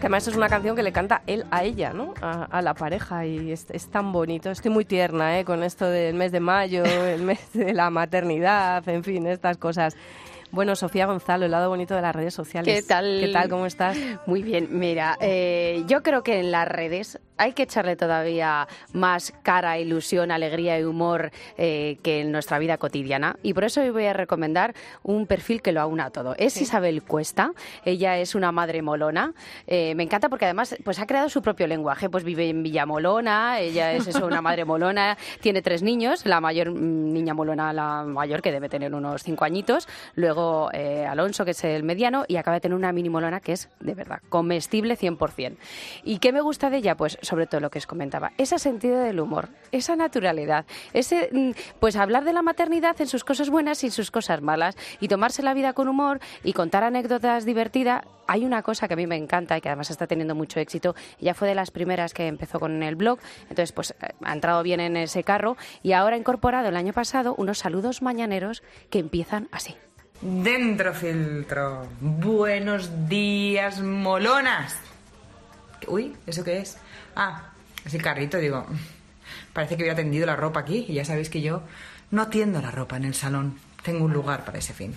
además es una canción que le canta él a ella, ¿no? A, a la pareja y es, es tan bonito. Estoy muy tierna, ¿eh? Con esto del mes de mayo, el mes de la maternidad, en fin, estas cosas. Bueno, Sofía Gonzalo, el lado bonito de las redes sociales. ¿Qué tal? ¿Qué tal? ¿Cómo estás? Muy bien, mira, eh, yo creo que en las redes hay que echarle todavía más cara, ilusión, alegría y humor eh, que en nuestra vida cotidiana. Y por eso hoy voy a recomendar un perfil que lo aúna todo. Es Isabel Cuesta, ella es una madre molona. Eh, me encanta porque además pues ha creado su propio lenguaje, pues vive en Villamolona, ella es eso, una madre molona, tiene tres niños, la mayor mm, niña molona, la mayor que debe tener unos cinco añitos, luego eh, Alonso que es el mediano y acaba de tener una mini molona que es de verdad comestible 100%. ¿Y qué me gusta de ella? Pues sobre todo lo que os comentaba, ese sentido del humor, esa naturalidad, ese mm, pues hablar de la maternidad en sus cosas buenas y en sus cosas malas y tomarse la vida con humor y contar anécdotas divertidas. Hay una cosa que a mí me encanta y que además está teniendo mucho éxito. Ella fue de las primeras que empezó con el blog, entonces pues eh, ha entrado bien en ese carro y ahora ha incorporado el año pasado unos saludos mañaneros que empiezan así. Dentro filtro. Buenos días, molonas. Uy, ¿eso qué es? Ah, es el carrito, digo. Parece que hubiera tendido la ropa aquí y ya sabéis que yo no tiendo la ropa en el salón. Tengo un lugar para ese fin.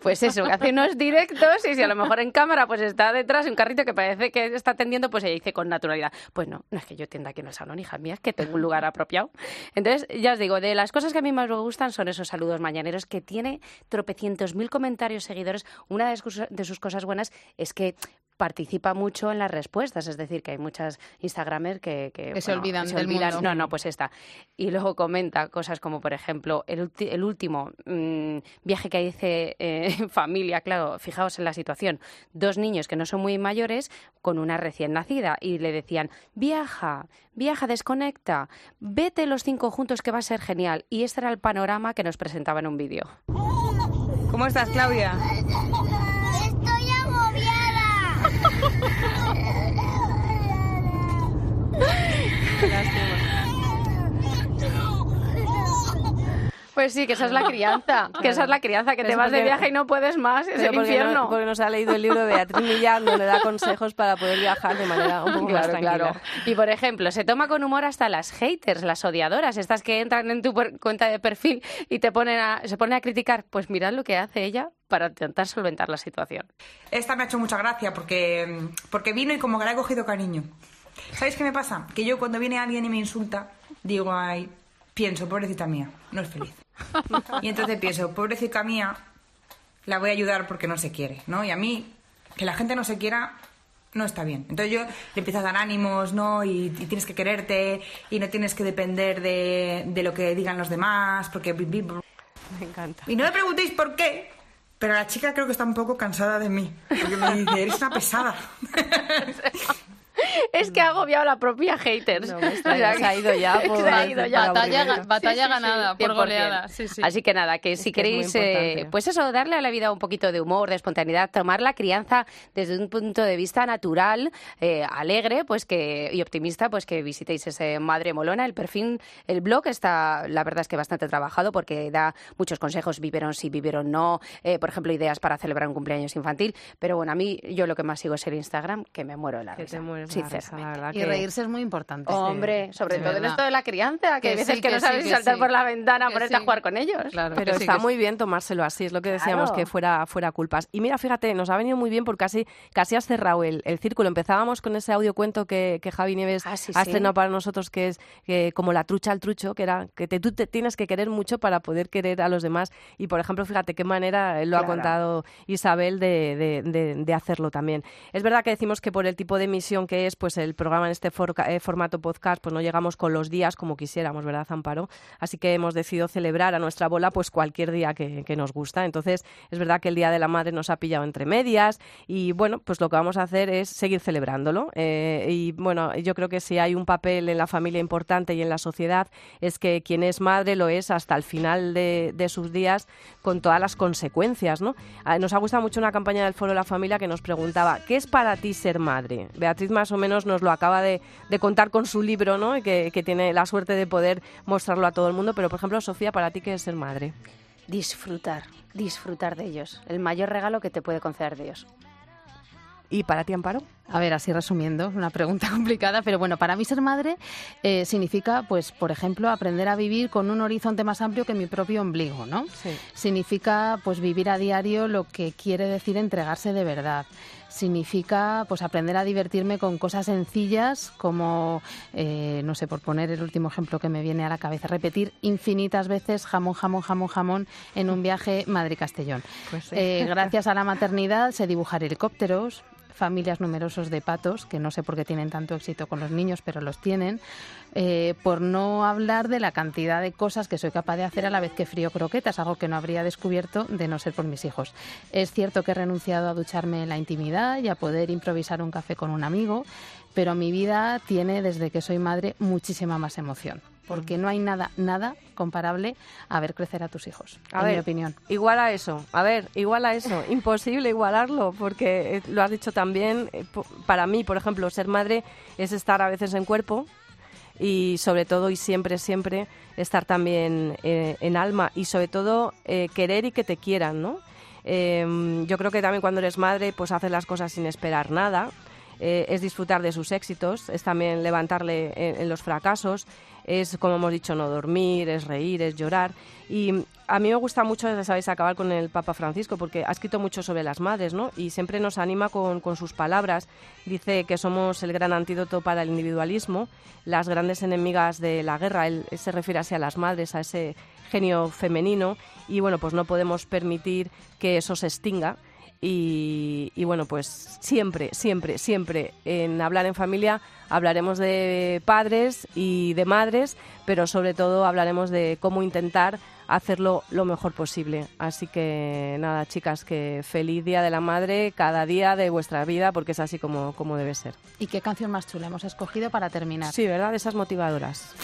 Pues eso, hace unos directos y si a lo mejor en cámara pues está detrás un carrito que parece que está atendiendo, pues ella dice con naturalidad, pues no, no es que yo tienda aquí en el salón, hija mía, es que tengo un lugar apropiado. Entonces, ya os digo, de las cosas que a mí más me gustan son esos saludos mañaneros que tiene tropecientos mil comentarios seguidores. Una de sus cosas buenas es que participa mucho en las respuestas, es decir, que hay muchas Instagramers que, que, se olvidan del mundo. No, no, pues esta. Y luego comenta cosas como, por ejemplo, el, el último mm, viaje que hice eh, en familia, claro, fijaos en la situación, dos niños que no son muy mayores con una recién nacida y le decían, viaja, viaja, desconecta, vete los cinco juntos que va a ser genial. Y este era el panorama que nos presentaba en un vídeo. ¿Cómo estás, Claudia? Estoy agobiada. Pues sí, que esa es la crianza, que esa es la crianza, que te Es vas de viaje y no puedes más, es el porque infierno. No, porque nos ha leído el libro de Beatriz Millán, donde da consejos para poder viajar de manera un poco más tranquila. claro. Y por ejemplo, se toma con humor hasta las haters, las odiadoras, estas que entran en tu cuenta de perfil y te ponen a, se ponen a criticar. Pues mirad lo que hace ella para intentar solventar la situación. Esta me ha hecho mucha gracia porque, porque vino y como que le ha cogido cariño. ¿Sabéis qué me pasa? Que yo cuando viene alguien y me insulta, digo, ay, pienso, pobrecita mía, no es feliz. Y entonces pienso, pobrecita mía, la voy a ayudar porque no se quiere, ¿no? Y a mí, que la gente no se quiera, no está bien. Entonces yo le empiezo a dar ánimos, ¿no? Y, y tienes que quererte y no tienes que depender de, de lo que digan los demás, porque... Me encanta. Y no me preguntéis por qué, pero la chica creo que está un poco cansada de mí. Porque me dice, eres una pesada. Es que ha agobiado a la propia haters. No, pues, se ha ido ya por- se ha ido ya. Batalla, batalla ganada por 100%. goleada. Sí, sí. Así que nada, que si que es muy queréis, eh, pues eso, darle a la vida un poquito de humor, de espontaneidad, tomar la crianza desde un punto de vista natural, eh, alegre, pues que y optimista, pues que visitéis ese Madre Molona. El perfil, el blog está, la verdad es que bastante trabajado porque da muchos consejos, vivieron sí, vivieron no, eh, por ejemplo, ideas para celebrar un cumpleaños infantil. Pero bueno, a mí yo lo que más sigo es el Instagram, que me muero la Que risa, te mueres sinceramente. Y reírse es muy importante. Hombre, sobre todo en esto de la crianza, que, hay Que veces sí, que, no sabes sí, si que saltar sí. por la ventana, Que ponerte a jugar con ellos. Claro, Pero está muy bien tomárselo así, es lo que decíamos, Claro. que fuera, fuera culpas. Y mira, fíjate, nos ha venido muy bien porque casi, casi has cerrado el, el círculo. Empezábamos con ese audiocuento que, que Javi Nieves Ah, sí, ha sí. estrenado para nosotros, que es que, como la trucha al trucho, que era que te- tú te tienes que querer mucho para poder querer a los demás. Y, por ejemplo, fíjate qué manera eh, lo ha contado Isabel de, de- de- de hacerlo también. Es verdad que decimos que por el tipo de emisión que es, pues el programa en este eh, formato podcast, pues no llegamos con los días como quisiéramos, ¿verdad, Amparo? Así que hemos decidido celebrar a nuestra bola pues cualquier día que, nos gusta. Entonces, es verdad que el Día de la Madre nos ha pillado entre medias y bueno, pues lo que vamos a hacer es seguir celebrándolo. Eh, y bueno, yo creo que si hay un papel en la familia importante y en la sociedad es que quien es madre lo es hasta el final de, de sus días con todas las consecuencias, ¿no? Ah, Nos ha gustado mucho una campaña del Foro La Familia que nos preguntaba, ¿qué es para ti ser madre? Beatriz más o menos nos lo acaba de, de contar con su libro, ¿no? Y que, que tiene la suerte de poder mostrarlo a todo el mundo. Pero, por ejemplo, Sofía, ¿para ti qué es ser madre? Disfrutar, disfrutar de ellos. El mayor regalo que te puede conceder Dios. ¿Y para ti, Amparo? A ver, así resumiendo, una pregunta complicada, pero bueno, para mí ser madre eh, significa, pues, por ejemplo, aprender a vivir con un horizonte más amplio que mi propio ombligo, ¿no? Sí. Significa, pues, vivir a diario lo que quiere decir entregarse de verdad. Significa, pues, aprender a divertirme con cosas sencillas como, eh, no sé, por poner el último ejemplo que me viene a la cabeza, repetir infinitas veces jamón, jamón, jamón, jamón en un viaje Madrid-Castellón. Pues sí. Eh, gracias a la maternidad sé dibujar helicópteros, familias numerosos de patos, que no sé por qué tienen tanto éxito con los niños, pero los tienen, eh, por no hablar de la cantidad de cosas que soy capaz de hacer a la vez que frío croquetas, algo que no habría descubierto de no ser por mis hijos. Es cierto que he renunciado a ducharme en la intimidad y a poder improvisar un café con un amigo, pero mi vida tiene, desde que soy madre, muchísima más emoción. Porque no hay nada, nada comparable a ver crecer a tus hijos, A en ver, mi opinión. Igual a eso, a ver, igual a eso. Imposible igualarlo, porque eh, lo has dicho también. eh, Para mí, por ejemplo, ser madre es estar a veces en cuerpo y sobre todo y siempre, siempre estar también eh, en alma y sobre todo eh, querer y que te quieran, ¿no? Eh, yo creo que también cuando eres madre, pues haces las cosas sin esperar nada. Eh, es disfrutar de sus éxitos, es también levantarle en, los fracasos, es, como hemos dicho, no dormir, es reír, es llorar. Y a mí me gusta mucho, ya sabéis, acabar con el Papa Francisco, porque ha escrito mucho sobre las madres, ¿no? Y siempre nos anima con, con sus palabras. Dice que somos el gran antídoto para el individualismo, las grandes enemigas de la guerra. Él se refiere así a las madres, a ese genio femenino. Y bueno, pues no podemos permitir que eso se extinga. Y, y bueno, pues siempre, siempre, siempre en Hablar en Familia hablaremos de padres y de madres, pero sobre todo hablaremos de cómo intentar hacerlo lo mejor posible. Así que nada, chicas, que feliz Día de la Madre cada día de vuestra vida, porque es así como, como debe ser. ¿Y qué canción más chula hemos escogido para terminar? Sí, ¿verdad? De esas motivadoras.